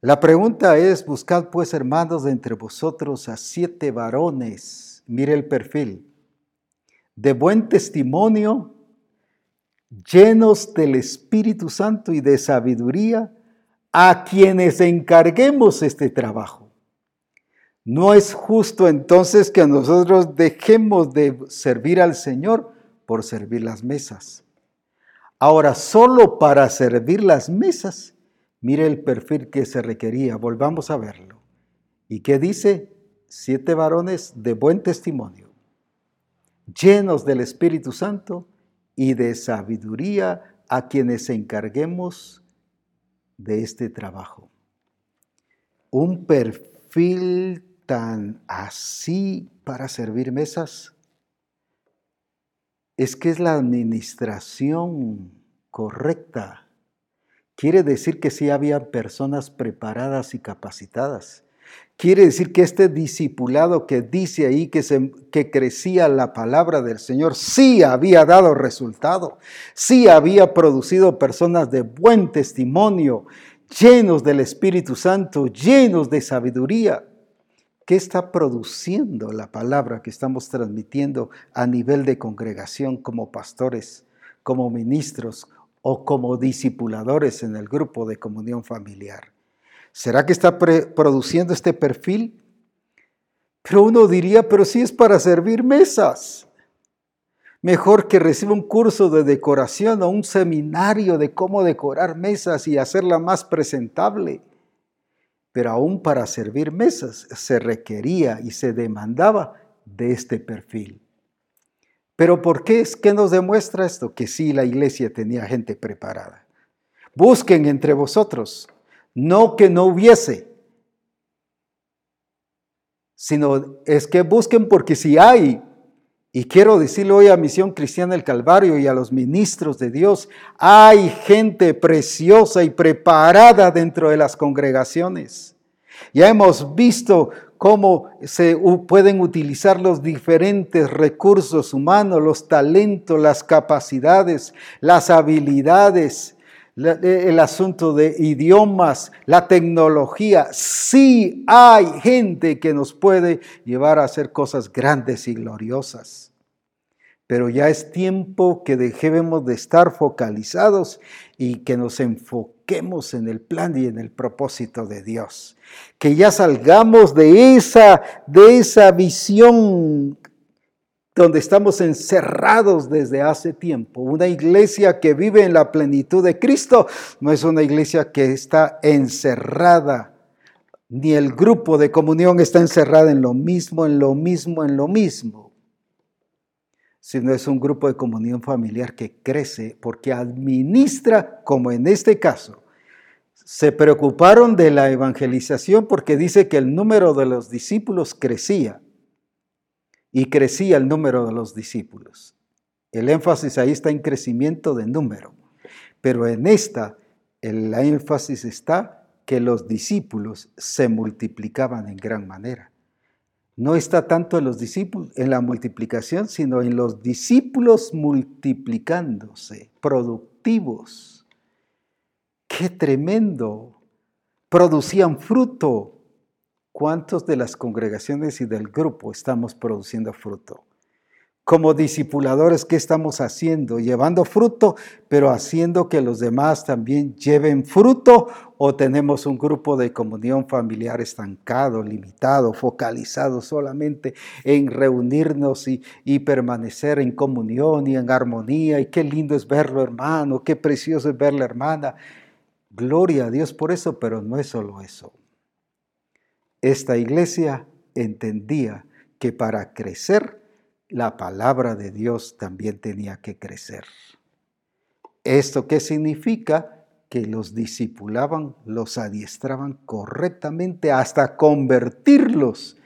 La pregunta es, buscad pues hermanos de entre vosotros a siete varones, mire el perfil, de buen testimonio, llenos del Espíritu Santo y de sabiduría, a quienes encarguemos este trabajo. No es justo entonces que nosotros dejemos de servir al Señor por servir las mesas. Ahora, solo para servir las mesas Mire el perfil que se requería, volvamos a verlo. ¿Y qué dice? Siete varones de buen testimonio, llenos del Espíritu Santo y de sabiduría a quienes encarguemos de este trabajo. Un perfil tan así para servir mesas es que es la administración correcta Quiere decir que sí había personas preparadas y capacitadas. Quiere decir que este discipulado que dice ahí que, se, que crecía la palabra del Señor, sí había dado resultado, sí había producido personas de buen testimonio, llenos del Espíritu Santo, llenos de sabiduría. ¿Qué está produciendo la palabra que estamos transmitiendo a nivel de congregación como pastores, como ministros, o como discipuladores en el grupo de comunión familiar. ¿Será que está produciendo este perfil? Pero uno diría, pero si es para servir mesas. Mejor que reciba un curso de decoración o un seminario de cómo decorar mesas y hacerla más presentable. Pero aún para servir mesas se requería y se demandaba de este perfil. Pero ¿por qué es que nos demuestra esto? Que sí, la iglesia tenía gente preparada. Busquen entre vosotros, no que no hubiese, sino es que busquen porque si hay, y quiero decirle hoy a Misión Cristiana del Calvario y a los ministros de Dios, hay gente preciosa y preparada dentro de las congregaciones. Ya hemos visto cómo se pueden utilizar los diferentes recursos humanos, los talentos, las capacidades, las habilidades, el asunto de idiomas, la tecnología. Sí hay gente que nos puede llevar a hacer cosas grandes y gloriosas. Pero ya es tiempo que dejemos de estar focalizados y que nos enfoquemos en el plan y en el propósito de Dios. Que ya salgamos de esa, de esa visión donde estamos encerrados desde hace tiempo. Una iglesia que vive en la plenitud de Cristo no es una iglesia que está encerrada, ni el grupo de comunión está encerrado en lo mismo, en lo mismo, en lo mismo sino es un grupo de comunión familiar que crece porque administra, como en este caso, se preocuparon de la evangelización porque dice que el número de los discípulos crecía y crecía el número de los discípulos. El énfasis ahí está en crecimiento de número, pero en esta el énfasis está que los discípulos se multiplicaban en gran manera no está tanto en los discípulos, en la multiplicación, sino en los discípulos multiplicándose, productivos. ¡Qué tremendo! Producían fruto. ¿Cuántos de las congregaciones y del grupo estamos produciendo fruto? como discipuladores, ¿qué estamos haciendo? Llevando fruto, pero haciendo que los demás también lleven fruto o tenemos un grupo de comunión familiar estancado, limitado, focalizado solamente en reunirnos y, y permanecer en comunión y en armonía. Y qué lindo es verlo, hermano, qué precioso es verla, hermana. Gloria a Dios por eso, pero no es solo eso. Esta iglesia entendía que para crecer, la palabra de Dios también tenía que crecer. ¿Esto qué significa? Que los discipulaban, los adiestraban correctamente hasta convertirlos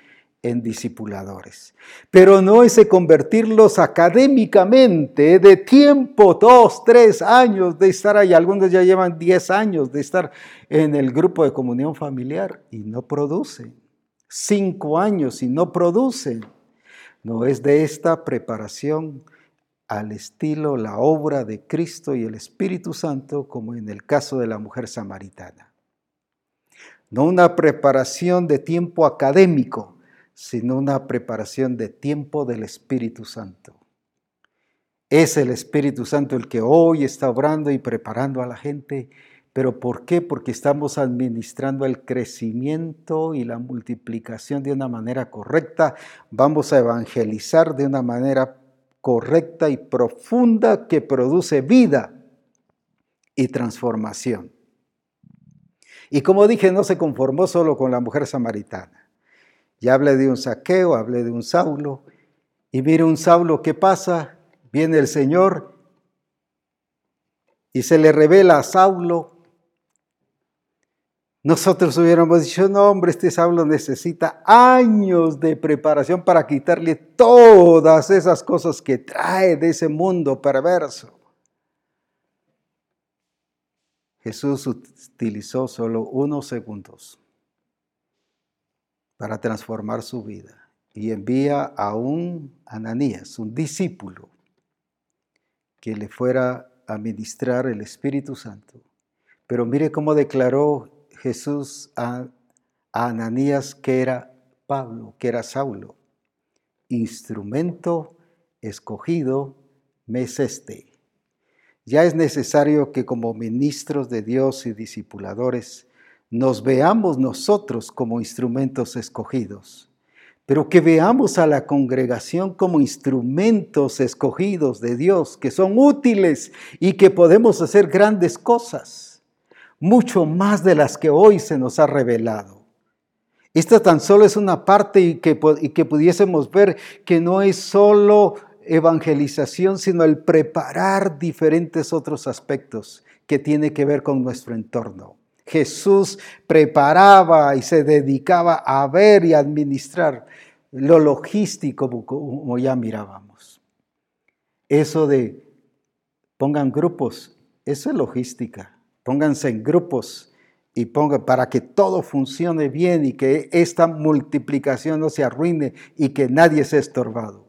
en discipuladores. Pero no ese convertirlos académicamente, de tiempo, dos, tres años de estar ahí. Algunos ya llevan diez años de estar en el grupo de comunión familiar y no producen. Cinco años y no producen. No es de esta preparación al estilo la obra de Cristo y el Espíritu Santo, como en el caso de la mujer samaritana. No una preparación de tiempo académico, sino una preparación de tiempo del Espíritu Santo. Es el Espíritu Santo el que hoy está obrando y preparando a la gente ¿Pero por qué? Porque estamos administrando el crecimiento y la multiplicación de una manera correcta. Vamos a evangelizar de una manera correcta y profunda que produce vida y transformación. Y como dije, no se conformó solo con la mujer samaritana. Ya hablé de un saqueo, hablé de un Saulo. Y mire un Saulo, ¿qué pasa? Viene el Señor y se le revela a Saulo nosotros hubiéramos dicho, no hombre, este Saulo necesita años de preparación para quitarle todas esas cosas que trae de ese mundo perverso. Jesús utilizó solo unos segundos para transformar su vida y envía a un Ananías, un discípulo, que le fuera a ministrar el Espíritu Santo. Pero mire cómo declaró Jesús a, Ananías que era Pablo, que era Saulo. Instrumento escogido me es este. Ya es necesario que como ministros de Dios y discipuladores nos veamos nosotros como instrumentos escogidos, pero que veamos a la congregación como instrumentos escogidos de Dios, que son útiles y que podemos hacer grandes cosas mucho más de las que hoy se nos ha revelado. Esta tan solo es una parte y que, y que pudiésemos ver que no es solo evangelización, sino el preparar diferentes otros aspectos que tiene que ver con nuestro entorno. Jesús preparaba y se dedicaba a ver y administrar lo logístico, como ya mirábamos. Eso de pongan grupos, eso es logística. Pónganse en grupos y pongan para que todo funcione bien y que esta multiplicación no se arruine y que nadie sea estorbado.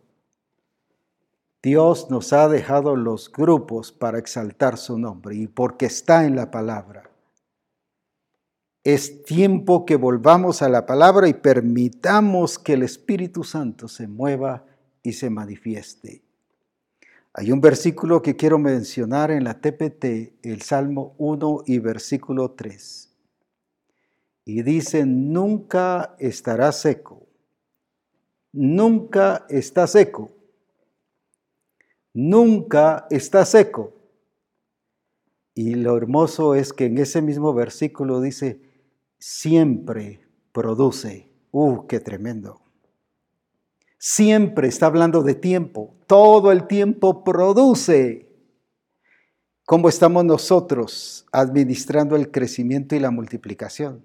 Dios nos ha dejado los grupos para exaltar su nombre y porque está en la palabra. Es tiempo que volvamos a la palabra y permitamos que el Espíritu Santo se mueva y se manifieste. Hay un versículo que quiero mencionar en la TPT, el Salmo 1 y versículo 3. Y dice, nunca estará seco, nunca está seco, nunca está seco. Y lo hermoso es que en ese mismo versículo dice, siempre produce. ¡Uh, qué tremendo! Siempre está hablando de tiempo. Todo el tiempo produce. ¿Cómo estamos nosotros administrando el crecimiento y la multiplicación?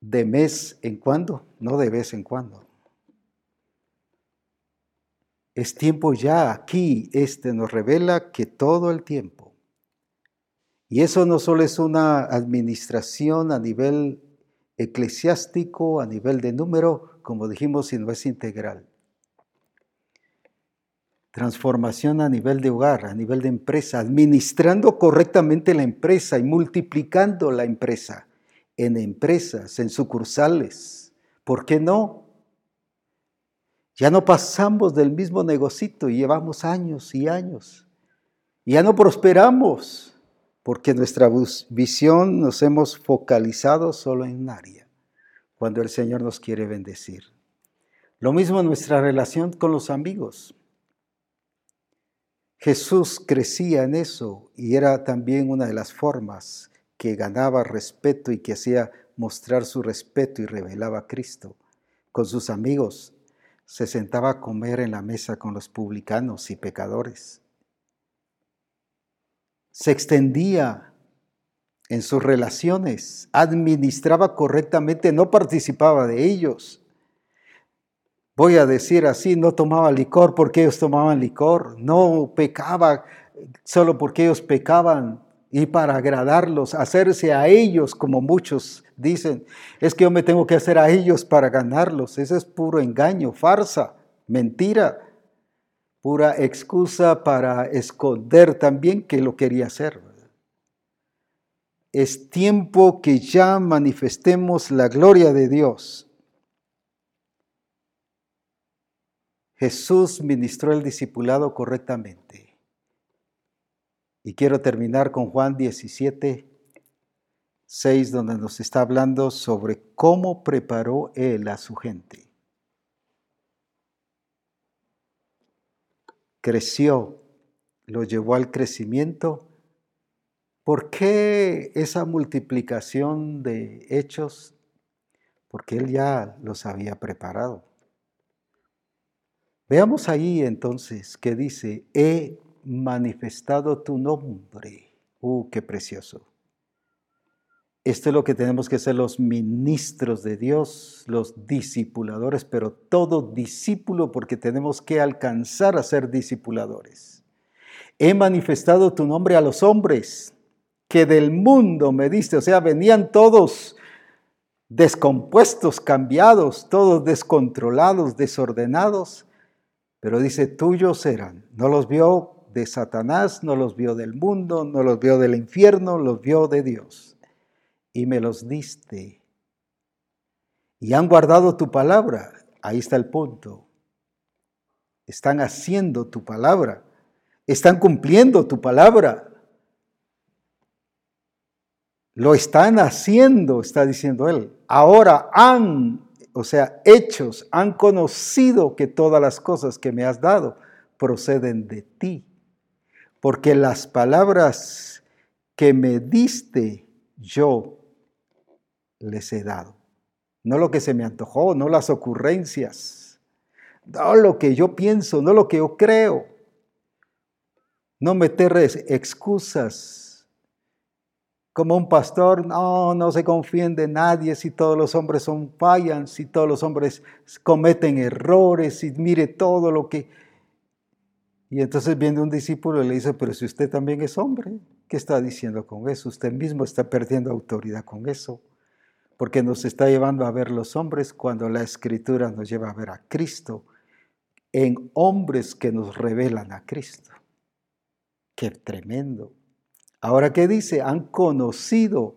¿De mes en cuando? No de vez en cuando. Es tiempo ya aquí. Este nos revela que todo el tiempo. Y eso no solo es una administración a nivel eclesiástico, a nivel de número, como dijimos, si no es integral. Transformación a nivel de hogar, a nivel de empresa, administrando correctamente la empresa y multiplicando la empresa en empresas, en sucursales. ¿Por qué no? Ya no pasamos del mismo negocito y llevamos años y años. Ya no prosperamos porque nuestra visión nos hemos focalizado solo en un área, cuando el Señor nos quiere bendecir. Lo mismo en nuestra relación con los amigos. Jesús crecía en eso y era también una de las formas que ganaba respeto y que hacía mostrar su respeto y revelaba a Cristo. Con sus amigos se sentaba a comer en la mesa con los publicanos y pecadores. Se extendía en sus relaciones, administraba correctamente, no participaba de ellos. Voy a decir así, no tomaba licor porque ellos tomaban licor, no pecaba solo porque ellos pecaban, y para agradarlos, hacerse a ellos como muchos dicen, es que yo me tengo que hacer a ellos para ganarlos. Ese es puro engaño, farsa, mentira, pura excusa para esconder también que lo quería hacer. Es tiempo que ya manifestemos la gloria de Dios. Jesús ministró el discipulado correctamente. Y quiero terminar con Juan 17, 6, donde nos está hablando sobre cómo preparó Él a su gente. Creció, lo llevó al crecimiento. ¿Por qué esa multiplicación de hechos? Porque Él ya los había preparado. Veamos ahí entonces que dice, he manifestado tu nombre. ¡Uh, qué precioso! Esto es lo que tenemos que ser los ministros de Dios, los discipuladores, pero todo discípulo porque tenemos que alcanzar a ser discipuladores. He manifestado tu nombre a los hombres que del mundo me diste, o sea, venían todos descompuestos, cambiados, todos descontrolados, desordenados, pero dice, tuyos eran. No los vio de Satanás, no los vio del mundo, no los vio del infierno, los vio de Dios. Y me los diste. Y han guardado tu palabra. Ahí está el punto. Están haciendo tu palabra. Están cumpliendo tu palabra. Lo están haciendo, está diciendo él. Ahora han, o sea, hechos, han conocido que todas las cosas que me has dado proceden de ti porque las palabras que me diste yo les he dado. No lo que se me antojó, no las ocurrencias, no lo que yo pienso, no lo que yo creo. No meter excusas. Como un pastor, no, no se confíen de nadie si todos los hombres son fallan, si todos los hombres cometen errores, y mire todo lo que y entonces viene un discípulo y le dice, pero si usted también es hombre, ¿qué está diciendo con eso? Usted mismo está perdiendo autoridad con eso, porque nos está llevando a ver los hombres cuando la escritura nos lleva a ver a Cristo en hombres que nos revelan a Cristo. Qué tremendo. Ahora, ¿qué dice? Han conocido,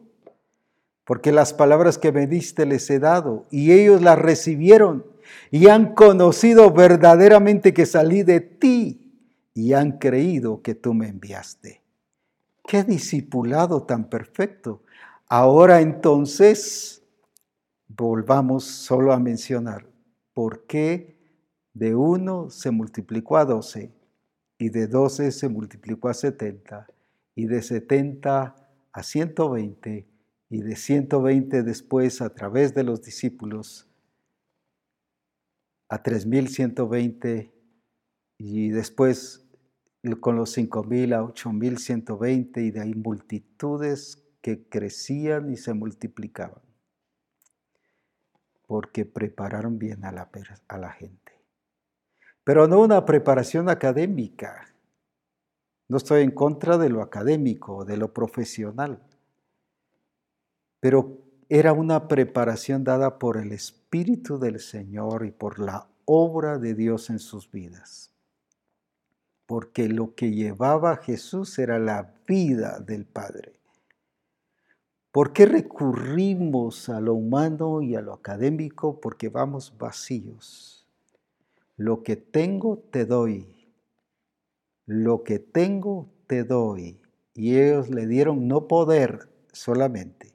porque las palabras que me diste les he dado, y ellos las recibieron, y han conocido verdaderamente que salí de ti y han creído que tú me enviaste. Qué discipulado tan perfecto. Ahora entonces, volvamos solo a mencionar por qué de uno se multiplicó a doce y de doce se multiplicó a setenta y de setenta a ciento veinte y de ciento veinte después a través de los discípulos a tres mil ciento veinte y después con los 5.000 a 8.120 y de ahí multitudes que crecían y se multiplicaban, porque prepararon bien a la, gente. Pero no una preparación académica. No estoy en contra de lo académico, de lo profesional, pero era una preparación dada por el Espíritu del Señor y por la obra de Dios en sus vidas porque lo que llevaba Jesús era la vida del Padre. ¿Por qué recurrimos a lo humano y a lo académico? Porque vamos vacíos. lo que tengo te doy, lo que tengo te doy. Y ellos le dieron no poder solamente,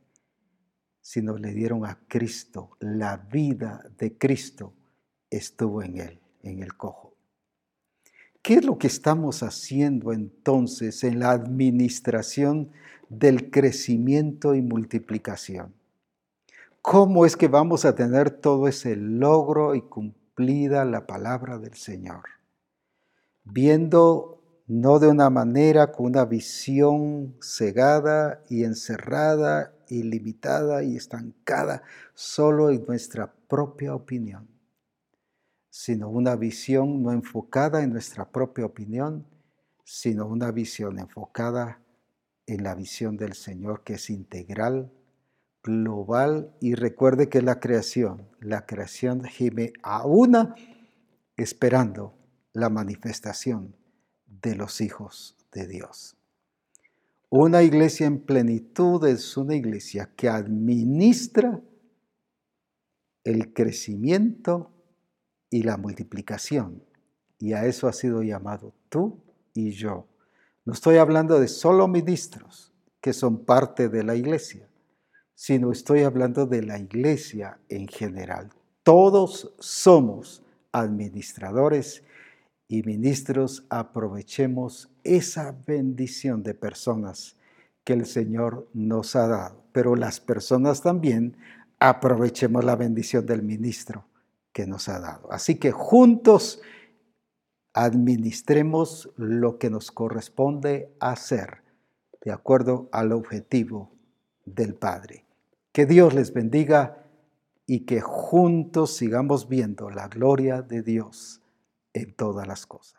sino le dieron a Cristo. La vida de Cristo estuvo en él, en el cojo. ¿Qué es lo que estamos haciendo entonces en la administración del crecimiento y multiplicación? ¿Cómo es que vamos a tener todo ese logro y cumplida la palabra del Señor? Viendo no de una manera con una visión cegada y encerrada y limitada y estancada solo en nuestra propia opinión, sino una visión no enfocada en nuestra propia opinión, sino una visión enfocada en la visión del Señor que es integral, global y recuerde que la creación, la creación gime a una esperando la manifestación de los hijos de Dios. Una iglesia en plenitud es una iglesia que administra el crecimiento y la multiplicación. Y a eso ha sido llamado tú y yo. No estoy hablando de solo ministros que son parte de la iglesia, sino estoy hablando de la iglesia en general. Todos somos administradores y ministros aprovechemos esa bendición de personas que el Señor nos ha dado. Pero las personas también aprovechemos la bendición del ministro que nos ha dado. Así que juntos administremos lo que nos corresponde hacer de acuerdo al objetivo del Padre. Que Dios les bendiga y que juntos sigamos viendo la gloria de Dios en todas las cosas.